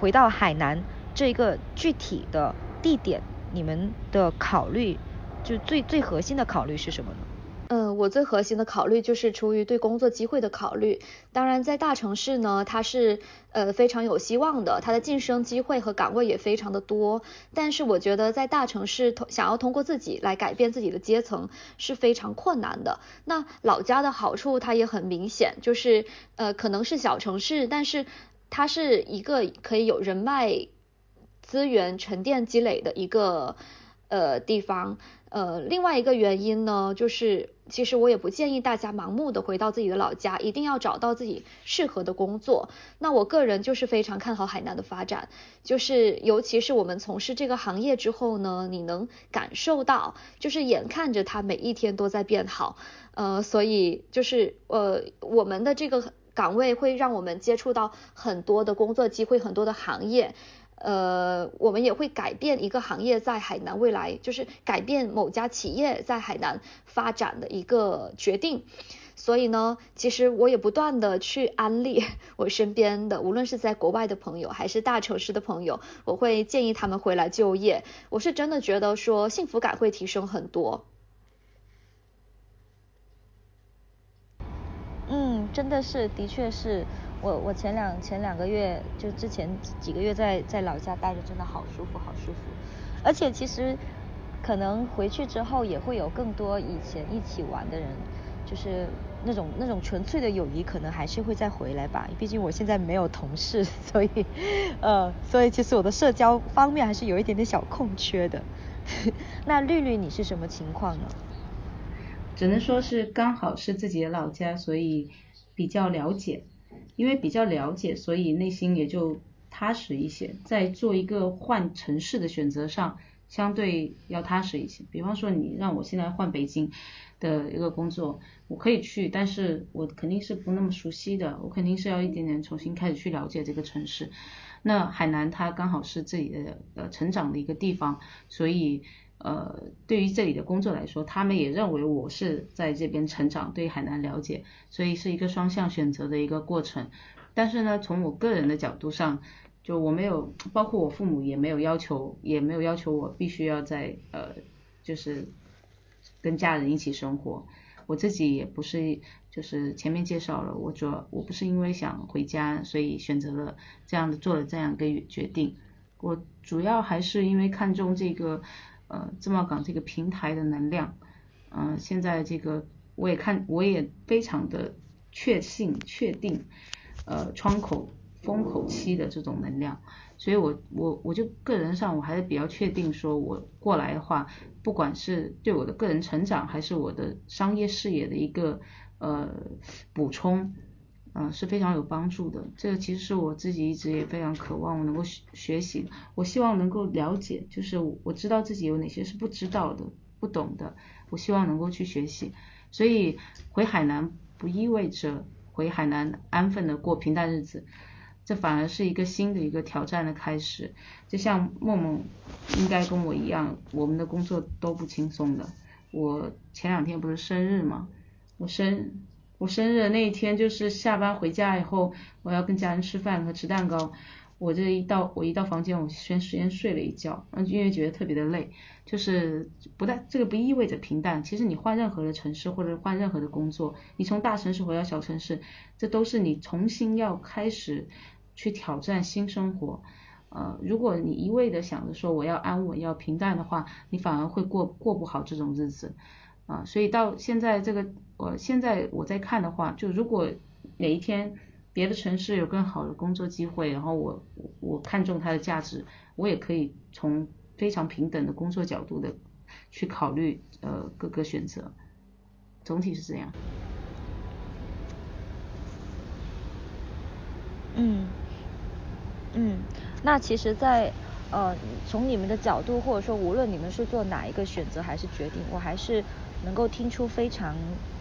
回到海南这个具体的地点，你们的考虑就最最核心的考虑是什么呢？嗯，我最核心的考虑就是出于对工作机会的考虑。当然，在大城市呢，它是呃非常有希望的，它的晋升机会和岗位也非常的多。但是，我觉得在大城市通想要通过自己来改变自己的阶层是非常困难的。那老家的好处它也很明显，就是呃可能是小城市，但是它是一个可以有人脉资源沉淀积累的一个呃地方。呃，另外一个原因呢，就是其实我也不建议大家盲目的回到自己的老家，一定要找到自己适合的工作。那我个人就是非常看好海南的发展，就是尤其是我们从事这个行业之后呢，你能感受到，就是眼看着它每一天都在变好，呃，所以就是呃，我们的这个岗位会让我们接触到很多的工作机会，很多的行业。呃，我们也会改变一个行业在海南未来，就是改变某家企业在海南发展的一个决定。所以呢，其实我也不断的去安利 我身边的，无论是在国外的朋友，还是大城市的朋友，我会建议他们回来就业。我是真的觉得说幸福感会提升很多。嗯，真的是，的确是我我前两前两个月就之前几个月在在老家待着，真的好舒服，好舒服。而且其实可能回去之后也会有更多以前一起玩的人，就是。那种那种纯粹的友谊可能还是会再回来吧，毕竟我现在没有同事，所以，呃，所以其实我的社交方面还是有一点点小空缺的。那绿绿你是什么情况呢？只能说是刚好是自己的老家，所以比较了解，因为比较了解，所以内心也就踏实一些，在做一个换城市的选择上。相对要踏实一些，比方说你让我现在换北京的一个工作，我可以去，但是我肯定是不那么熟悉的，我肯定是要一点点重新开始去了解这个城市。那海南它刚好是自己的呃成长的一个地方，所以呃对于这里的工作来说，他们也认为我是在这边成长，对海南了解，所以是一个双向选择的一个过程。但是呢，从我个人的角度上。就我没有，包括我父母也没有要求，也没有要求我必须要在呃，就是跟家人一起生活。我自己也不是，就是前面介绍了，我主要我不是因为想回家，所以选择了这样的做了这样一个决定。我主要还是因为看中这个呃自贸港这个平台的能量，嗯，现在这个我也看我也非常的确信确定，呃窗口。风口期的这种能量，所以我我我就个人上我还是比较确定，说我过来的话，不管是对我的个人成长，还是我的商业视野的一个呃补充，嗯是非常有帮助的。这个其实是我自己一直也非常渴望我能够学学习，我希望能够了解，就是我知道自己有哪些是不知道的、不懂的，我希望能够去学习。所以回海南不意味着回海南安分的过平淡日子。这反而是一个新的一个挑战的开始，就像梦梦应该跟我一样，我们的工作都不轻松的。我前两天不是生日吗？我生我生日那一天就是下班回家以后，我要跟家人吃饭和吃蛋糕。我这一到我一到房间，我先先睡了一觉，因为觉得特别的累。就是不但这个不意味着平淡，其实你换任何的城市或者换任何的工作，你从大城市回到小城市，这都是你重新要开始。去挑战新生活，呃，如果你一味的想着说我要安稳要平淡的话，你反而会过过不好这种日子，啊，所以到现在这个，我现在我在看的话，就如果哪一天别的城市有更好的工作机会，然后我我看中它的价值，我也可以从非常平等的工作角度的去考虑呃各个选择，总体是这样。嗯。嗯，那其实，在呃，从你们的角度，或者说无论你们是做哪一个选择还是决定，我还是能够听出非常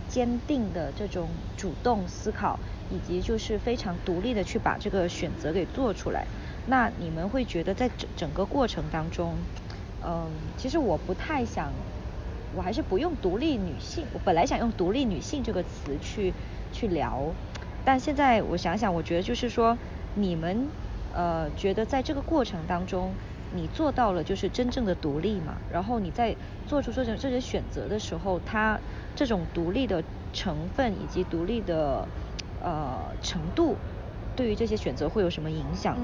坚定的这种主动思考，以及就是非常独立的去把这个选择给做出来。那你们会觉得在整整个过程当中，嗯，其实我不太想，我还是不用独立女性，我本来想用独立女性这个词去去聊，但现在我想想，我觉得就是说你们。呃，觉得在这个过程当中，你做到了就是真正的独立嘛？然后你在做出这种这些选择的时候，它这种独立的成分以及独立的呃程度，对于这些选择会有什么影响？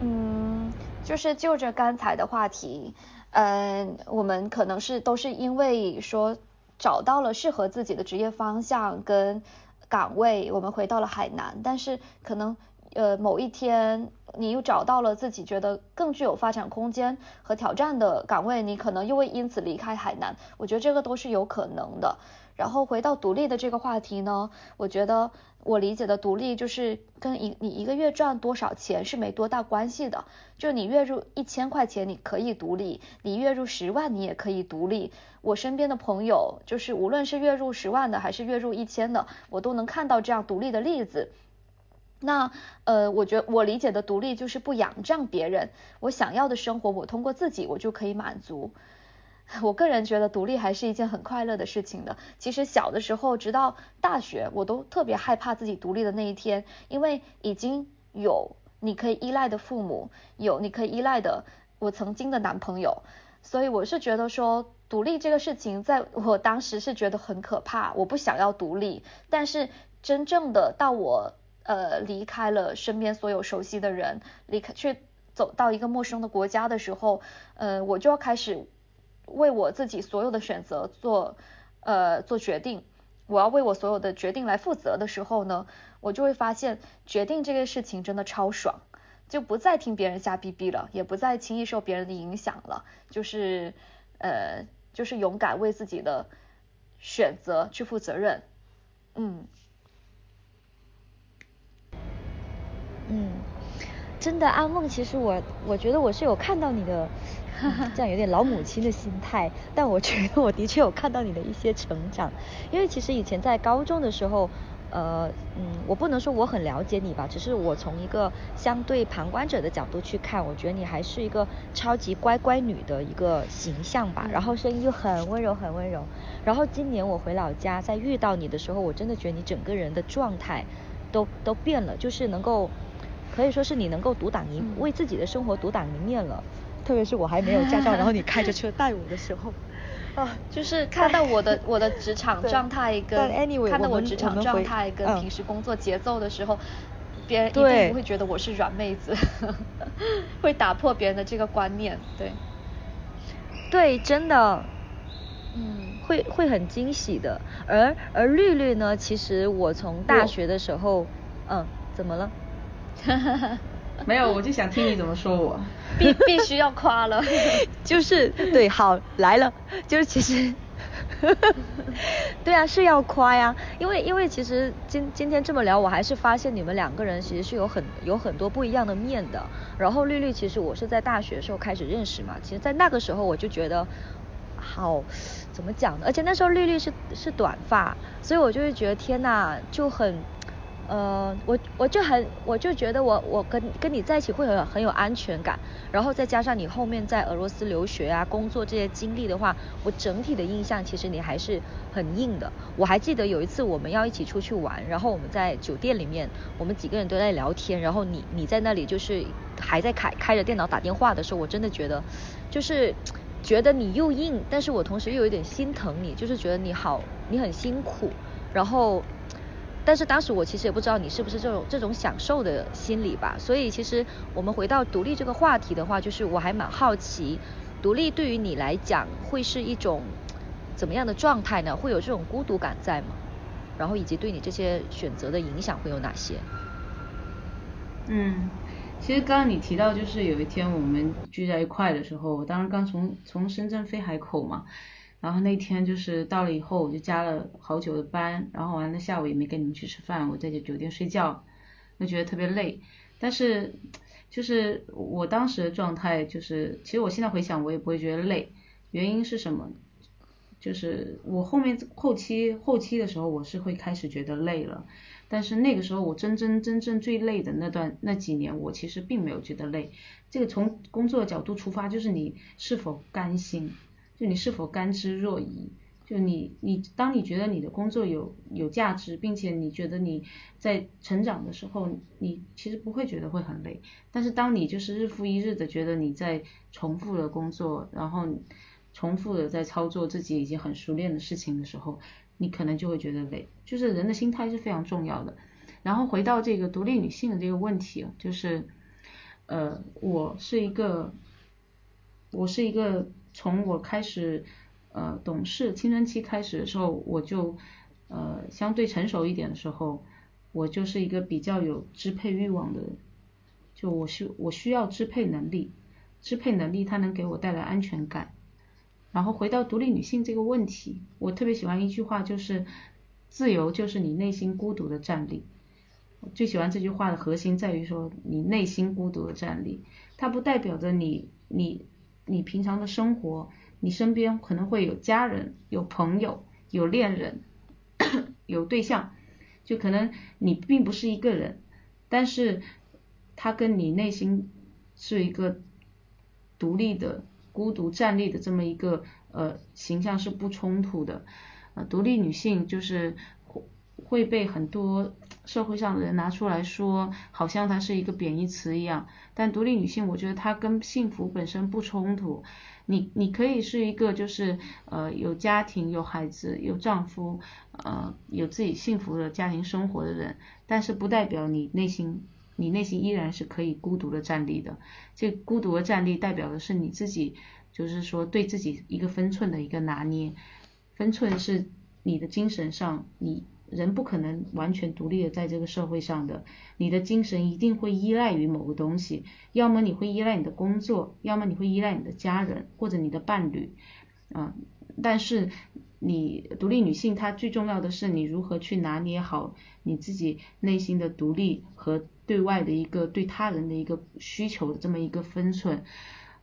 嗯，就是就着刚才的话题，嗯，我们可能是都是因为说找到了适合自己的职业方向跟岗位，我们回到了海南，但是可能。呃，某一天你又找到了自己觉得更具有发展空间和挑战的岗位，你可能又会因此离开海南。我觉得这个都是有可能的。然后回到独立的这个话题呢，我觉得我理解的独立就是跟一你一个月赚多少钱是没多大关系的。就你月入一千块钱你可以独立，你月入十万你也可以独立。我身边的朋友就是无论是月入十万的还是月入一千的，我都能看到这样独立的例子。那呃，我觉我理解的独立就是不仰仗别人，我想要的生活我通过自己我就可以满足。我个人觉得独立还是一件很快乐的事情的。其实小的时候，直到大学，我都特别害怕自己独立的那一天，因为已经有你可以依赖的父母，有你可以依赖的我曾经的男朋友，所以我是觉得说独立这个事情，在我当时是觉得很可怕，我不想要独立。但是真正的到我呃离开了身边所有熟悉的人，离开去走到一个陌生的国家的时候，呃，我就要开始。为我自己所有的选择做呃做决定，我要为我所有的决定来负责的时候呢，我就会发现决定这个事情真的超爽，就不再听别人瞎逼逼了，也不再轻易受别人的影响了，就是呃就是勇敢为自己的选择去负责任，嗯嗯，真的阿梦，其实我我觉得我是有看到你的。这样有点老母亲的心态，但我觉得我的确有看到你的一些成长，因为其实以前在高中的时候，呃，嗯，我不能说我很了解你吧，只是我从一个相对旁观者的角度去看，我觉得你还是一个超级乖乖女的一个形象吧，然后声音又很温柔很温柔，然后今年我回老家在遇到你的时候，我真的觉得你整个人的状态都都变了，就是能够可以说是你能够独挡一为自己的生活独挡一面了。特别是我还没有驾照，然后你开着车带我的时候，啊，就是看到我的我的职场状态跟 anyway, 看到我职场状态跟平时工作节奏的时候，别人一定不会觉得我是软妹子，会打破别人的这个观念，对，对，真的，嗯，会会很惊喜的。而而绿绿呢，其实我从大学的时候，嗯，怎么了？没有，我就想听你怎么说我。必必须要夸了，就是对，好来了，就是其实，对啊，是要夸呀，因为因为其实今今天这么聊，我还是发现你们两个人其实是有很有很多不一样的面的。然后绿绿其实我是在大学时候开始认识嘛，其实在那个时候我就觉得，好怎么讲呢？而且那时候绿绿是是短发，所以我就会觉得天呐，就很。呃，我我就很，我就觉得我我跟跟你在一起会很很有安全感，然后再加上你后面在俄罗斯留学啊、工作这些经历的话，我整体的印象其实你还是很硬的。我还记得有一次我们要一起出去玩，然后我们在酒店里面，我们几个人都在聊天，然后你你在那里就是还在开开着电脑打电话的时候，我真的觉得就是觉得你又硬，但是我同时又有点心疼你，就是觉得你好，你很辛苦，然后。但是当时我其实也不知道你是不是这种这种享受的心理吧，所以其实我们回到独立这个话题的话，就是我还蛮好奇，独立对于你来讲会是一种怎么样的状态呢？会有这种孤独感在吗？然后以及对你这些选择的影响会有哪些？嗯，其实刚刚你提到就是有一天我们聚在一块的时候，我当时刚从从深圳飞海口嘛。然后那天就是到了以后，我就加了好久的班，然后完了下午也没跟你们去吃饭，我在酒店睡觉，就觉得特别累。但是就是我当时的状态就是，其实我现在回想我也不会觉得累，原因是什么？就是我后面后期后期的时候我是会开始觉得累了，但是那个时候我真真真正最累的那段那几年，我其实并没有觉得累。这个从工作角度出发，就是你是否甘心。就你是否甘之若饴？就你你当你觉得你的工作有有价值，并且你觉得你在成长的时候，你其实不会觉得会很累。但是当你就是日复一日的觉得你在重复的工作，然后重复的在操作自己已经很熟练的事情的时候，你可能就会觉得累。就是人的心态是非常重要的。然后回到这个独立女性的这个问题，就是呃，我是一个，我是一个。从我开始呃懂事青春期开始的时候，我就呃相对成熟一点的时候，我就是一个比较有支配欲望的人，就我需我需要支配能力，支配能力它能给我带来安全感。然后回到独立女性这个问题，我特别喜欢一句话，就是自由就是你内心孤独的站立。最喜欢这句话的核心在于说你内心孤独的站立，它不代表着你你。你平常的生活，你身边可能会有家人、有朋友、有恋人、有对象，就可能你并不是一个人，但是他跟你内心是一个独立的、孤独站立的这么一个呃形象是不冲突的。呃，独立女性就是会被很多社会上的人拿出来说，好像它是一个贬义词一样。但独立女性，我觉得它跟幸福本身不冲突。你你可以是一个就是呃有家庭、有孩子、有丈夫，呃有自己幸福的家庭生活的人，但是不代表你内心你内心依然是可以孤独的站立的。这孤独的站立代表的是你自己，就是说对自己一个分寸的一个拿捏。分寸是你的精神上，你人不可能完全独立的在这个社会上的，你的精神一定会依赖于某个东西，要么你会依赖你的工作，要么你会依赖你的家人或者你的伴侣，啊，但是你独立女性，她最重要的是你如何去拿捏好你自己内心的独立和对外的一个对他人的一个需求的这么一个分寸。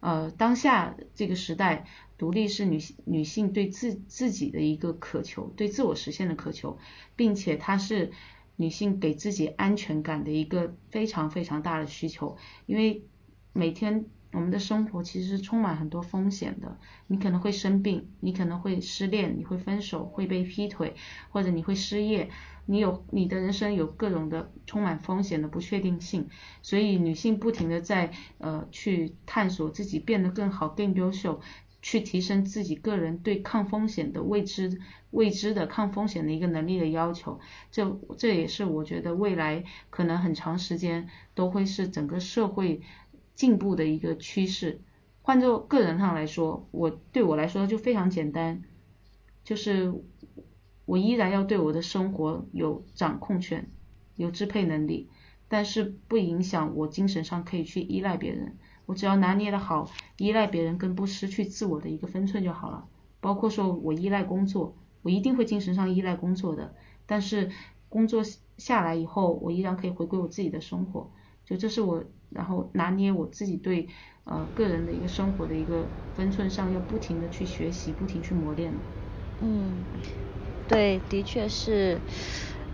呃，当下这个时代，独立是女性女性对自自己的一个渴求，对自我实现的渴求，并且它是女性给自己安全感的一个非常非常大的需求。因为每天我们的生活其实是充满很多风险的，你可能会生病，你可能会失恋，你会分手，会被劈腿，或者你会失业。你有你的人生有各种的充满风险的不确定性，所以女性不停的在呃去探索自己变得更好更优秀，去提升自己个人对抗风险的未知未知的抗风险的一个能力的要求，这这也是我觉得未来可能很长时间都会是整个社会进步的一个趋势。换做个人上来说，我对我来说就非常简单，就是。我依然要对我的生活有掌控权，有支配能力，但是不影响我精神上可以去依赖别人。我只要拿捏的好，依赖别人跟不失去自我的一个分寸就好了。包括说我依赖工作，我一定会精神上依赖工作的，但是工作下来以后，我依然可以回归我自己的生活。就这是我，然后拿捏我自己对呃个人的一个生活的一个分寸上，要不停的去学习，不停去磨练。嗯。对，的确是，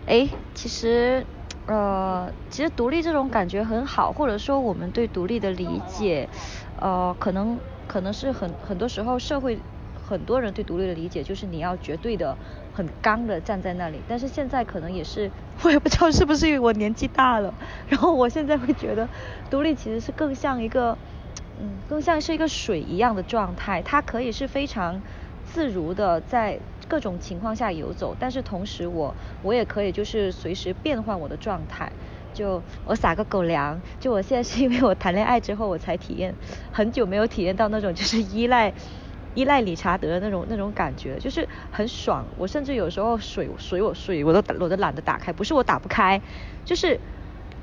哎，其实，呃，其实独立这种感觉很好，或者说我们对独立的理解，呃，可能可能是很很多时候社会很多人对独立的理解就是你要绝对的很刚的站在那里，但是现在可能也是，我也不知道是不是因为我年纪大了，然后我现在会觉得独立其实是更像一个，嗯，更像是一个水一样的状态，它可以是非常自如的在。各种情况下游走，但是同时我我也可以就是随时变换我的状态，就我撒个狗粮，就我现在是因为我谈恋爱之后我才体验，很久没有体验到那种就是依赖依赖理查德的那种那种感觉，就是很爽。我甚至有时候水水我水我都我都懒得打开，不是我打不开，就是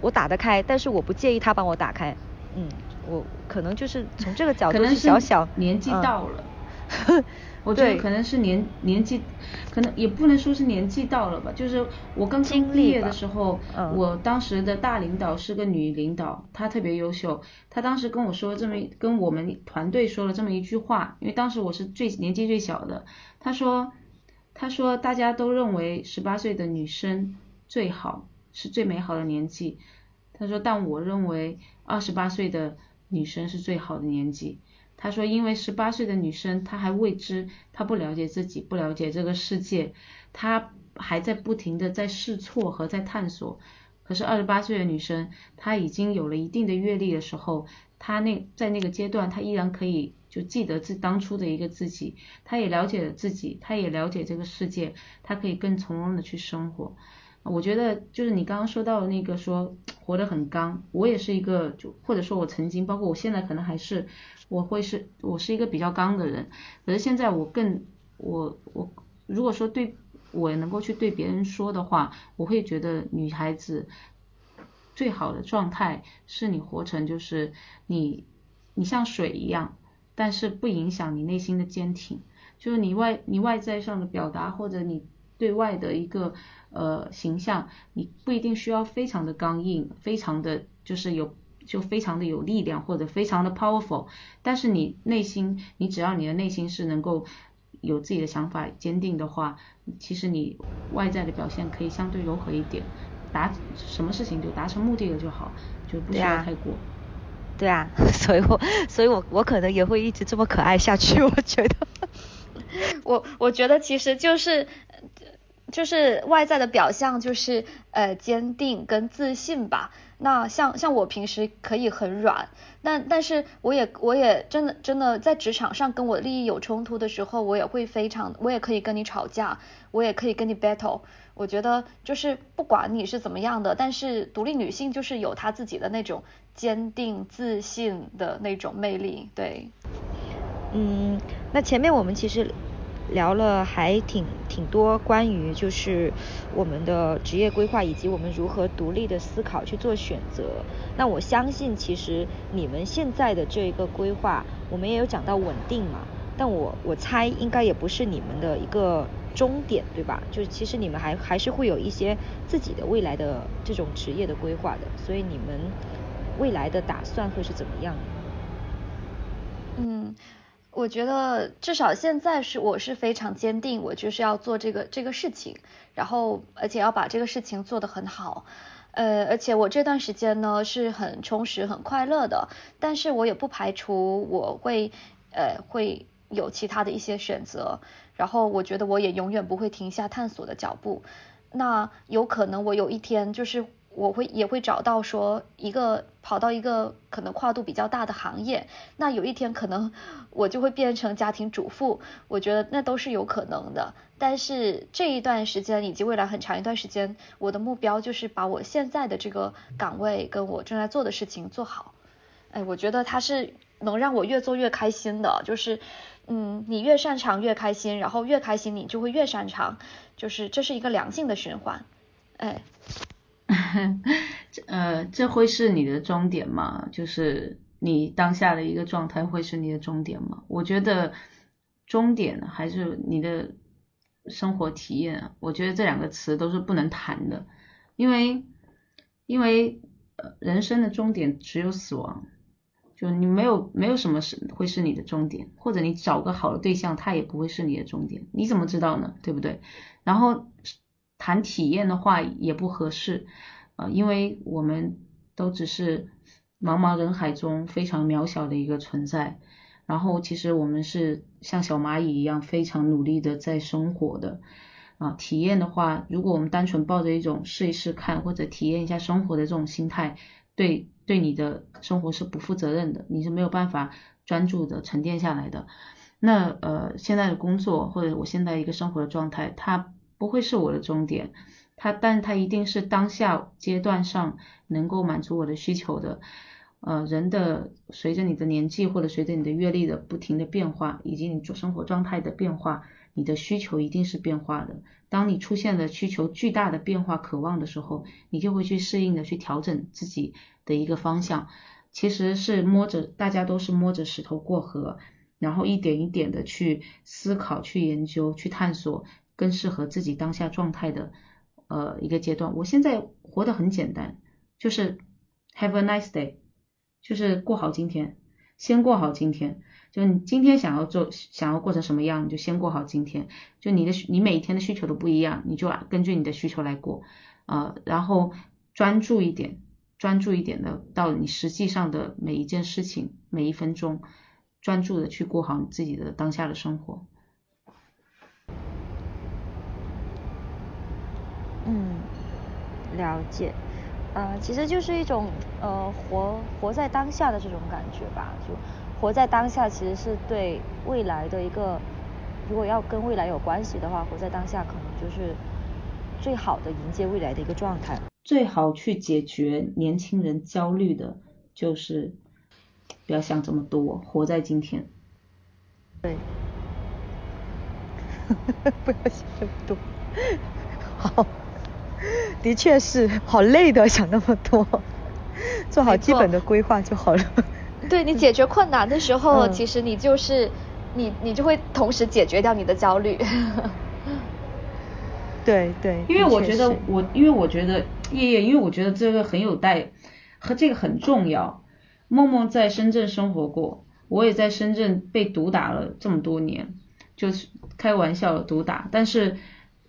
我打得开，但是我不介意他帮我打开。嗯，我可能就是从这个角度是小小年纪到了。我觉得可能是年年纪，可能也不能说是年纪到了吧。就是我刚刚毕业的时候，我当时的大领导是个女领导，她特别优秀。她当时跟我说这么跟我们团队说了这么一句话，因为当时我是最年纪最小的。她说，她说大家都认为十八岁的女生最好，是最美好的年纪。她说，但我认为二十八岁的女生是最好的年纪。他说，因为十八岁的女生，她还未知，她不了解自己，不了解这个世界，她还在不停的在试错和在探索。可是二十八岁的女生，她已经有了一定的阅历的时候，她那在那个阶段，她依然可以就记得自当初的一个自己，她也了解了自己，她也了解这个世界，她可以更从容的去生活。我觉得就是你刚刚说到的那个说 活得很刚，我也是一个就或者说我曾经，包括我现在可能还是。我会是，我是一个比较刚的人，可是现在我更，我我如果说对我能够去对别人说的话，我会觉得女孩子最好的状态是你活成就是你你像水一样，但是不影响你内心的坚挺，就是你外你外在上的表达或者你对外的一个呃形象，你不一定需要非常的刚硬，非常的就是有。就非常的有力量或者非常的 powerful，但是你内心，你只要你的内心是能够有自己的想法坚定的话，其实你外在的表现可以相对柔和一点。达什么事情就达成目的了就好，就不需要太过。对啊，所以我所以我我可能也会一直这么可爱下去，我觉得。我我觉得其实就是就是外在的表象就是呃坚定跟自信吧。那像像我平时可以很软，但但是我也我也真的真的在职场上跟我利益有冲突的时候，我也会非常，我也可以跟你吵架，我也可以跟你 battle。我觉得就是不管你是怎么样的，但是独立女性就是有她自己的那种坚定自信的那种魅力，对。嗯，那前面我们其实。聊了还挺挺多关于就是我们的职业规划以及我们如何独立的思考去做选择。那我相信其实你们现在的这一个规划，我们也有讲到稳定嘛，但我我猜应该也不是你们的一个终点，对吧？就是其实你们还还是会有一些自己的未来的这种职业的规划的，所以你们未来的打算会是怎么样？嗯。我觉得至少现在是我是非常坚定，我就是要做这个这个事情，然后而且要把这个事情做得很好，呃，而且我这段时间呢是很充实、很快乐的，但是我也不排除我会呃会有其他的一些选择，然后我觉得我也永远不会停下探索的脚步，那有可能我有一天就是。我会也会找到说一个跑到一个可能跨度比较大的行业，那有一天可能我就会变成家庭主妇，我觉得那都是有可能的。但是这一段时间以及未来很长一段时间，我的目标就是把我现在的这个岗位跟我正在做的事情做好。哎，我觉得它是能让我越做越开心的，就是嗯，你越擅长越开心，然后越开心你就会越擅长，就是这是一个良性的循环。哎。这呃，这会是你的终点吗？就是你当下的一个状态会是你的终点吗？我觉得终点还是你的生活体验。我觉得这两个词都是不能谈的，因为因为人生的终点只有死亡，就你没有没有什么是会是你的终点，或者你找个好的对象，他也不会是你的终点，你怎么知道呢？对不对？然后。谈体验的话也不合适，呃，因为我们都只是茫茫人海中非常渺小的一个存在，然后其实我们是像小蚂蚁一样非常努力的在生活的，啊，体验的话，如果我们单纯抱着一种试一试看或者体验一下生活的这种心态，对对你的生活是不负责任的，你是没有办法专注的沉淀下来的。那呃，现在的工作或者我现在一个生活的状态，它。不会是我的终点，它，但它一定是当下阶段上能够满足我的需求的。呃，人的随着你的年纪或者随着你的阅历的不停的变化，以及你做生活状态的变化，你的需求一定是变化的。当你出现了需求巨大的变化、渴望的时候，你就会去适应的去调整自己的一个方向。其实是摸着，大家都是摸着石头过河，然后一点一点的去思考、去研究、去探索。更适合自己当下状态的呃一个阶段。我现在活得很简单，就是 have a nice day，就是过好今天，先过好今天。就你今天想要做，想要过成什么样，你就先过好今天。就你的你每一天的需求都不一样，你就根据你的需求来过啊。然后专注一点，专注一点的到你实际上的每一件事情，每一分钟，专注的去过好你自己的当下的生活。嗯，了解，呃，其实就是一种呃活活在当下的这种感觉吧，就活在当下，其实是对未来的一个，如果要跟未来有关系的话，活在当下可能就是最好的迎接未来的一个状态。最好去解决年轻人焦虑的，就是不要想这么多，活在今天。对，不要想这么多，好。的确是，好累的，想那么多，做好基本的规划就好了。对你解决困难的时候，其实你就是你，你就会同时解决掉你的焦虑。对对，因为我觉得我，因为我觉得叶叶，因为我觉得这个很有待，和这个很重要。梦梦在深圳生活过，我也在深圳被毒打了这么多年，就是开玩笑毒打，但是。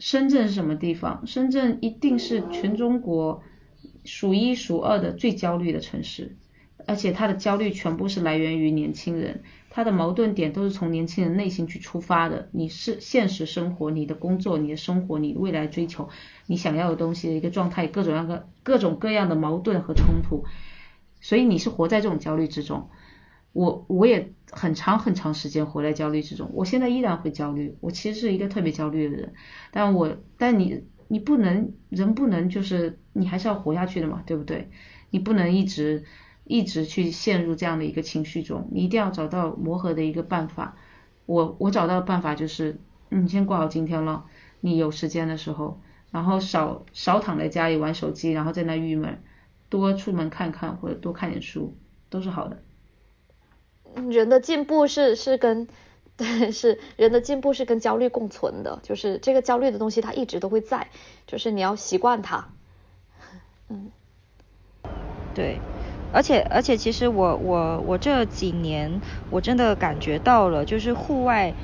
深圳是什么地方？深圳一定是全中国数一数二的最焦虑的城市，而且它的焦虑全部是来源于年轻人，它的矛盾点都是从年轻人内心去出发的。你是现实生活、你的工作、你的生活、你未来追求、你想要的东西的一个状态，各种样各种各样的矛盾和冲突，所以你是活在这种焦虑之中。我我也很长很长时间活在焦虑之中，我现在依然会焦虑，我其实是一个特别焦虑的人，但我但你你不能人不能就是你还是要活下去的嘛，对不对？你不能一直一直去陷入这样的一个情绪中，你一定要找到磨合的一个办法。我我找到的办法就是，你先过好今天了，你有时间的时候，然后少少躺在家里玩手机，然后在那郁闷，多出门看看或者多看点书，都是好的。人的进步是是跟 对是人的进步是跟焦虑共存的，就是这个焦虑的东西它一直都会在，就是你要习惯它。嗯，对，而且而且其实我我我这几年我真的感觉到了，就是户外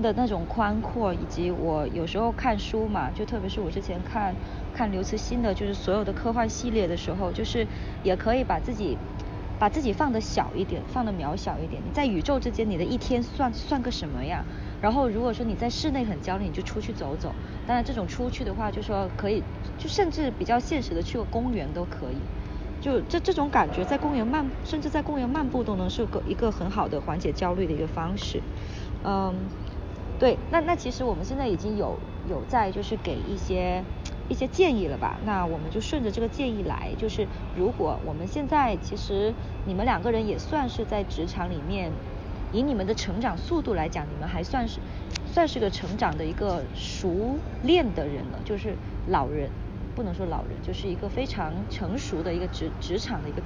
的那种宽阔，以及我有时候看书嘛，就特别是我之前看看刘慈欣的，就是所有的科幻系列的时候，就是也可以把自己。把自己放的小一点，放的渺小一点。你在宇宙之间，你的一天算算个什么呀？然后如果说你在室内很焦虑，你就出去走走。当然，这种出去的话，就说可以，就甚至比较现实的去个公园都可以。就这这种感觉，在公园漫，甚至在公园漫步都能是个一个很好的缓解焦虑的一个方式。嗯，对，那那其实我们现在已经有有在就是给一些。一些建议了吧？那我们就顺着这个建议来。就是如果我们现在其实你们两个人也算是在职场里面，以你们的成长速度来讲，你们还算是算是个成长的一个熟练的人了。就是老人不能说老人，就是一个非常成熟的一个职职场的一个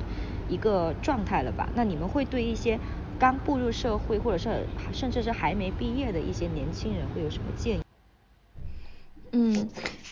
一个状态了吧？那你们会对一些刚步入社会或者是甚至是还没毕业的一些年轻人会有什么建议？嗯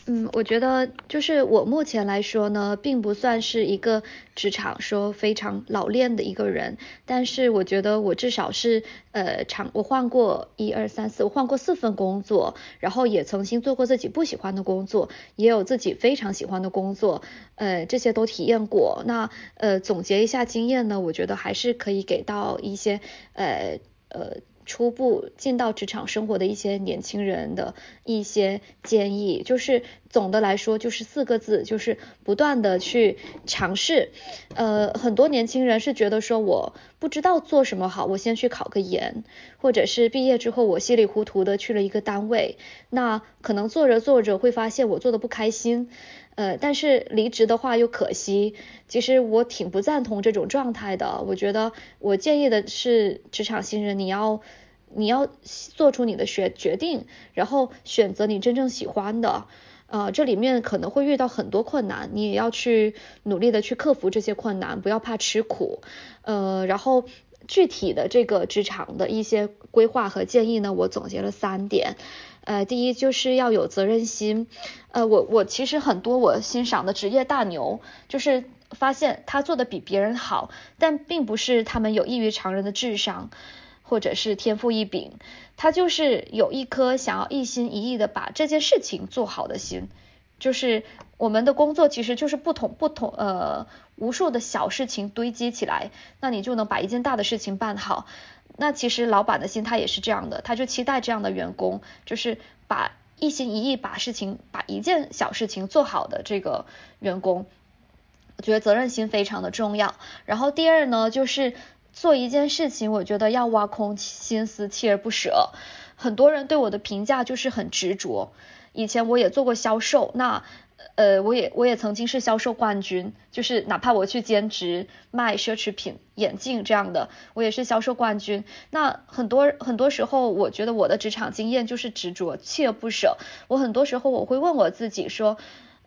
嗯，我觉得就是我目前来说呢，并不算是一个职场说非常老练的一个人，但是我觉得我至少是呃长我换过一二三四，我换过四份工作，然后也曾经做过自己不喜欢的工作，也有自己非常喜欢的工作，呃这些都体验过。那呃总结一下经验呢，我觉得还是可以给到一些呃呃。初步进到职场生活的一些年轻人的一些建议，就是总的来说就是四个字，就是不断的去尝试。呃，很多年轻人是觉得说我不知道做什么好，我先去考个研，或者是毕业之后我稀里糊涂的去了一个单位，那可能做着做着会发现我做的不开心。呃，但是离职的话又可惜，其实我挺不赞同这种状态的。我觉得我建议的是，职场新人你要你要做出你的决决定，然后选择你真正喜欢的。呃，这里面可能会遇到很多困难，你也要去努力的去克服这些困难，不要怕吃苦。呃，然后具体的这个职场的一些规划和建议呢，我总结了三点。呃，第一就是要有责任心。呃，我我其实很多我欣赏的职业大牛，就是发现他做的比别人好，但并不是他们有异于常人的智商，或者是天赋异禀，他就是有一颗想要一心一意的把这件事情做好的心。就是我们的工作其实就是不同不同呃无数的小事情堆积起来，那你就能把一件大的事情办好。那其实老板的心他也是这样的，他就期待这样的员工，就是把一心一意把事情把一件小事情做好的这个员工，我觉得责任心非常的重要。然后第二呢，就是做一件事情，我觉得要挖空心思，锲而不舍。很多人对我的评价就是很执着。以前我也做过销售，那呃，我也我也曾经是销售冠军，就是哪怕我去兼职卖奢侈品、眼镜这样的，我也是销售冠军。那很多很多时候，我觉得我的职场经验就是执着、锲而不舍。我很多时候我会问我自己说。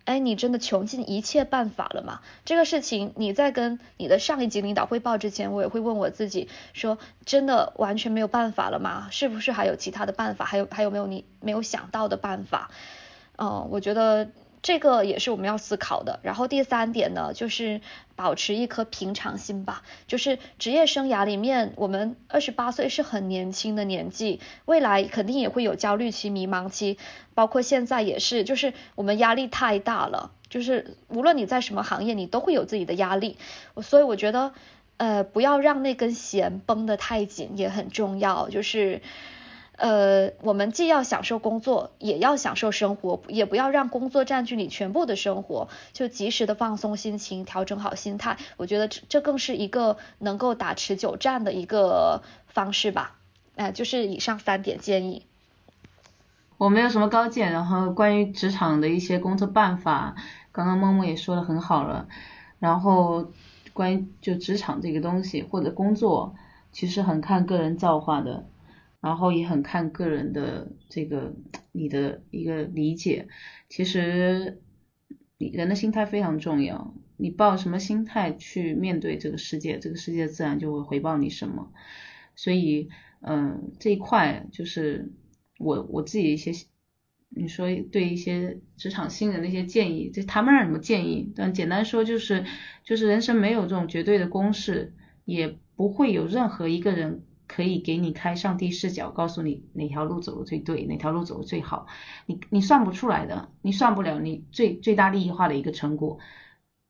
哎，你真的穷尽一切办法了吗？这个事情你在跟你的上一级领导汇报之前，我也会问我自己，说真的完全没有办法了吗？是不是还有其他的办法？还有还有没有你没有想到的办法？嗯，我觉得这个也是我们要思考的。然后第三点呢，就是保持一颗平常心吧。就是职业生涯里面，我们二十八岁是很年轻的年纪，未来肯定也会有焦虑期、迷茫期，包括现在也是，就是我们压力太大了。就是无论你在什么行业，你都会有自己的压力。所以我觉得，呃，不要让那根弦绷得太紧也很重要。就是。呃，我们既要享受工作，也要享受生活，也不要让工作占据你全部的生活，就及时的放松心情，调整好心态。我觉得这这更是一个能够打持久战的一个方式吧。哎，就是以上三点建议。我没有什么高见，然后关于职场的一些工作办法，刚刚梦梦也说的很好了。然后关于就职场这个东西或者工作，其实很看个人造化的。然后也很看个人的这个你的一个理解，其实你人的心态非常重要，你抱什么心态去面对这个世界，这个世界自然就会回报你什么。所以，嗯，这一块就是我我自己一些，你说对一些职场新人的一些建议，这谈不上什么建议，但简单说就是，就是人生没有这种绝对的公式，也不会有任何一个人。可以给你开上帝视角，告诉你哪条路走的最对，哪条路走的最好。你你算不出来的，你算不了你最最大利益化的一个成果。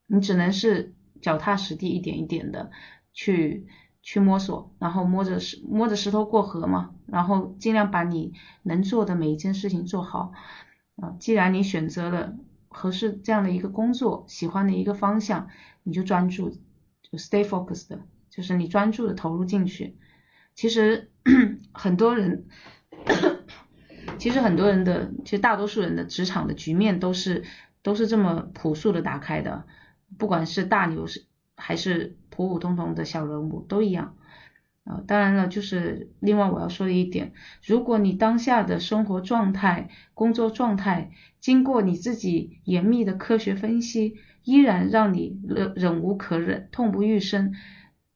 你只能是脚踏实地，一点一点的去去摸索，然后摸着石摸着石头过河嘛。然后尽量把你能做的每一件事情做好。啊，既然你选择了合适这样的一个工作，喜欢的一个方向，你就专注，就 stay focused，就是你专注的投入进去。其实 很多人，其实很多人的，其实大多数人的职场的局面都是都是这么朴素的打开的，不管是大牛是还是普普通通的小人物都一样。啊，当然了，就是另外我要说的一点，如果你当下的生活状态、工作状态，经过你自己严密的科学分析，依然让你忍忍无可忍、痛不欲生。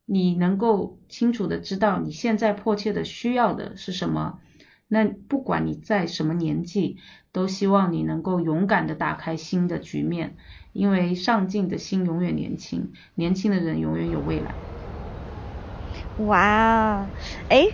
你能够清楚的知道你现在迫切的需要的是什么，那不管你在什么年纪，都希望你能够勇敢的打开新的局面，因为上进的心永远年轻，年轻的人永远有未来。哇，哎，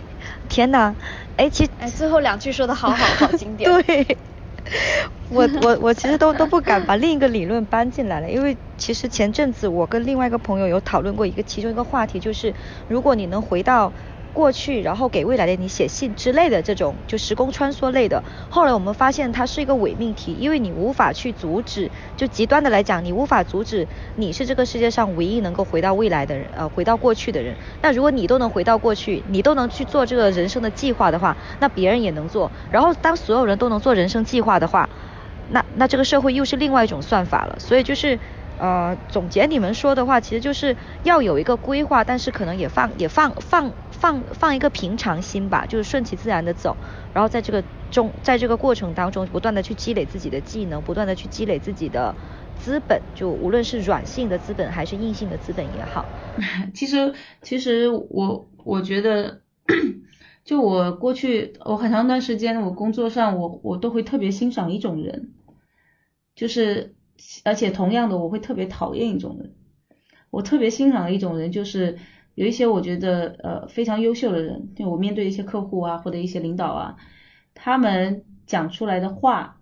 天哪，哎，其哎最后两句说的好好，好经典。对。我我我其实都都不敢把另一个理论搬进来了，因为其实前阵子我跟另外一个朋友有讨论过一个其中一个话题，就是如果你能回到。过去，然后给未来的你写信之类的这种，就时空穿梭类的。后来我们发现它是一个伪命题，因为你无法去阻止，就极端的来讲，你无法阻止你是这个世界上唯一能够回到未来的人，呃，回到过去的人。那如果你都能回到过去，你都能去做这个人生的计划的话，那别人也能做。然后当所有人都能做人生计划的话，那那这个社会又是另外一种算法了。所以就是。呃，总结你们说的话，其实就是要有一个规划，但是可能也放也放放放放一个平常心吧，就是顺其自然的走，然后在这个中，在这个过程当中，不断的去积累自己的技能，不断的去积累自己的资本，就无论是软性的资本还是硬性的资本也好。其实其实我我觉得，就我过去我很长一段时间，我工作上我我都会特别欣赏一种人，就是。而且同样的，我会特别讨厌一种人。我特别欣赏的一种人，就是有一些我觉得呃非常优秀的人，就我面对一些客户啊或者一些领导啊，他们讲出来的话，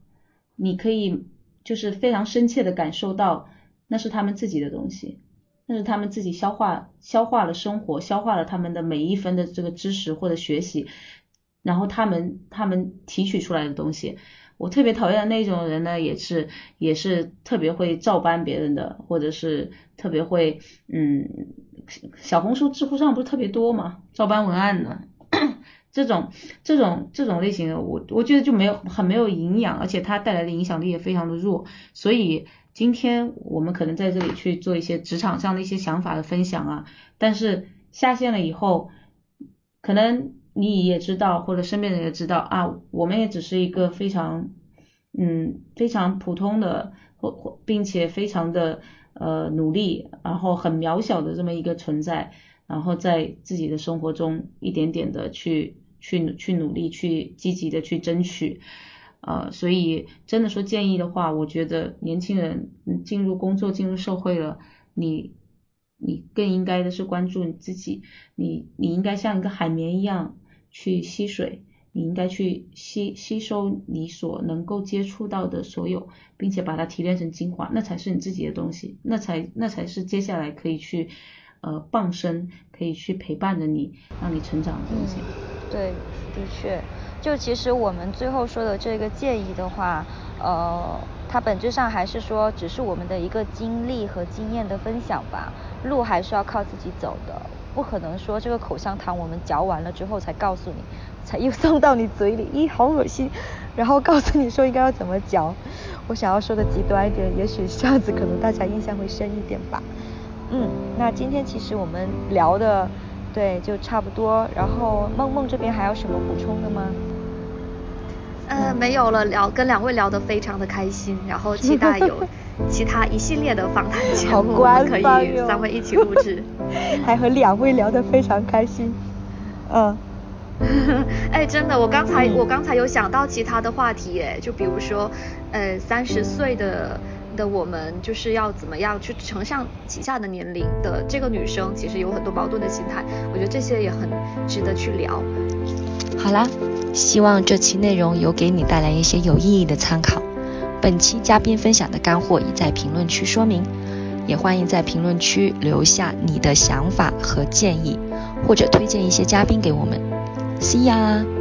你可以就是非常深切的感受到，那是他们自己的东西，那是他们自己消化消化了生活，消化了他们的每一分的这个知识或者学习，然后他们他们提取出来的东西。我特别讨厌的那种人呢，也是也是特别会照搬别人的，或者是特别会嗯，小红书、知乎上不是特别多嘛，照搬文案的 这种这种这种类型的，我我觉得就没有很没有营养，而且它带来的影响力也非常的弱。所以今天我们可能在这里去做一些职场上的一些想法的分享啊，但是下线了以后，可能。你也知道，或者身边人也知道啊，我们也只是一个非常，嗯，非常普通的，或或，并且非常的呃努力，然后很渺小的这么一个存在，然后在自己的生活中一点点的去去去努力，去积极的去争取，呃，所以真的说建议的话，我觉得年轻人进入工作、进入社会了，你你更应该的是关注你自己，你你应该像一个海绵一样去吸水，你应该去吸吸收你所能够接触到的所有，并且把它提炼成精华，那才是你自己的东西，那才那才是接下来可以去呃傍身，可以去陪伴着你，让你成长的东西。对，的确。就其实我们最后说的这个建议的话，呃，它本质上还是说，只是我们的一个经历和经验的分享吧。路还是要靠自己走的，不可能说这个口香糖我们嚼完了之后才告诉你，才又 送到你嘴里，咦，好恶心，然后告诉你说应该要怎么嚼。我想要说的极端一点，也许这样子可能大家印象会深一点吧。嗯，那今天其实我们聊的。对，就差不多。然后梦梦这边还有什么补充的吗？呃，没有了，聊跟两位聊得非常的开心，然后 期待有其他一系列的访谈节目，可以三位一起录制。还和两位聊得非常开心。嗯。哎，真的，我刚才我刚才有想到其他的话题，哎，就比如说，呃，三十岁的。的我们就是要怎么样去承上启下的年龄的这个女生，其实有很多矛盾的心态，我觉得这些也很值得去聊。好啦，希望这期内容有给你带来一些有意义的参考。本期嘉宾分享的干货已在评论区说明，也欢迎在评论区留下你的想法和建议，或者推荐一些嘉宾给我们。See ya。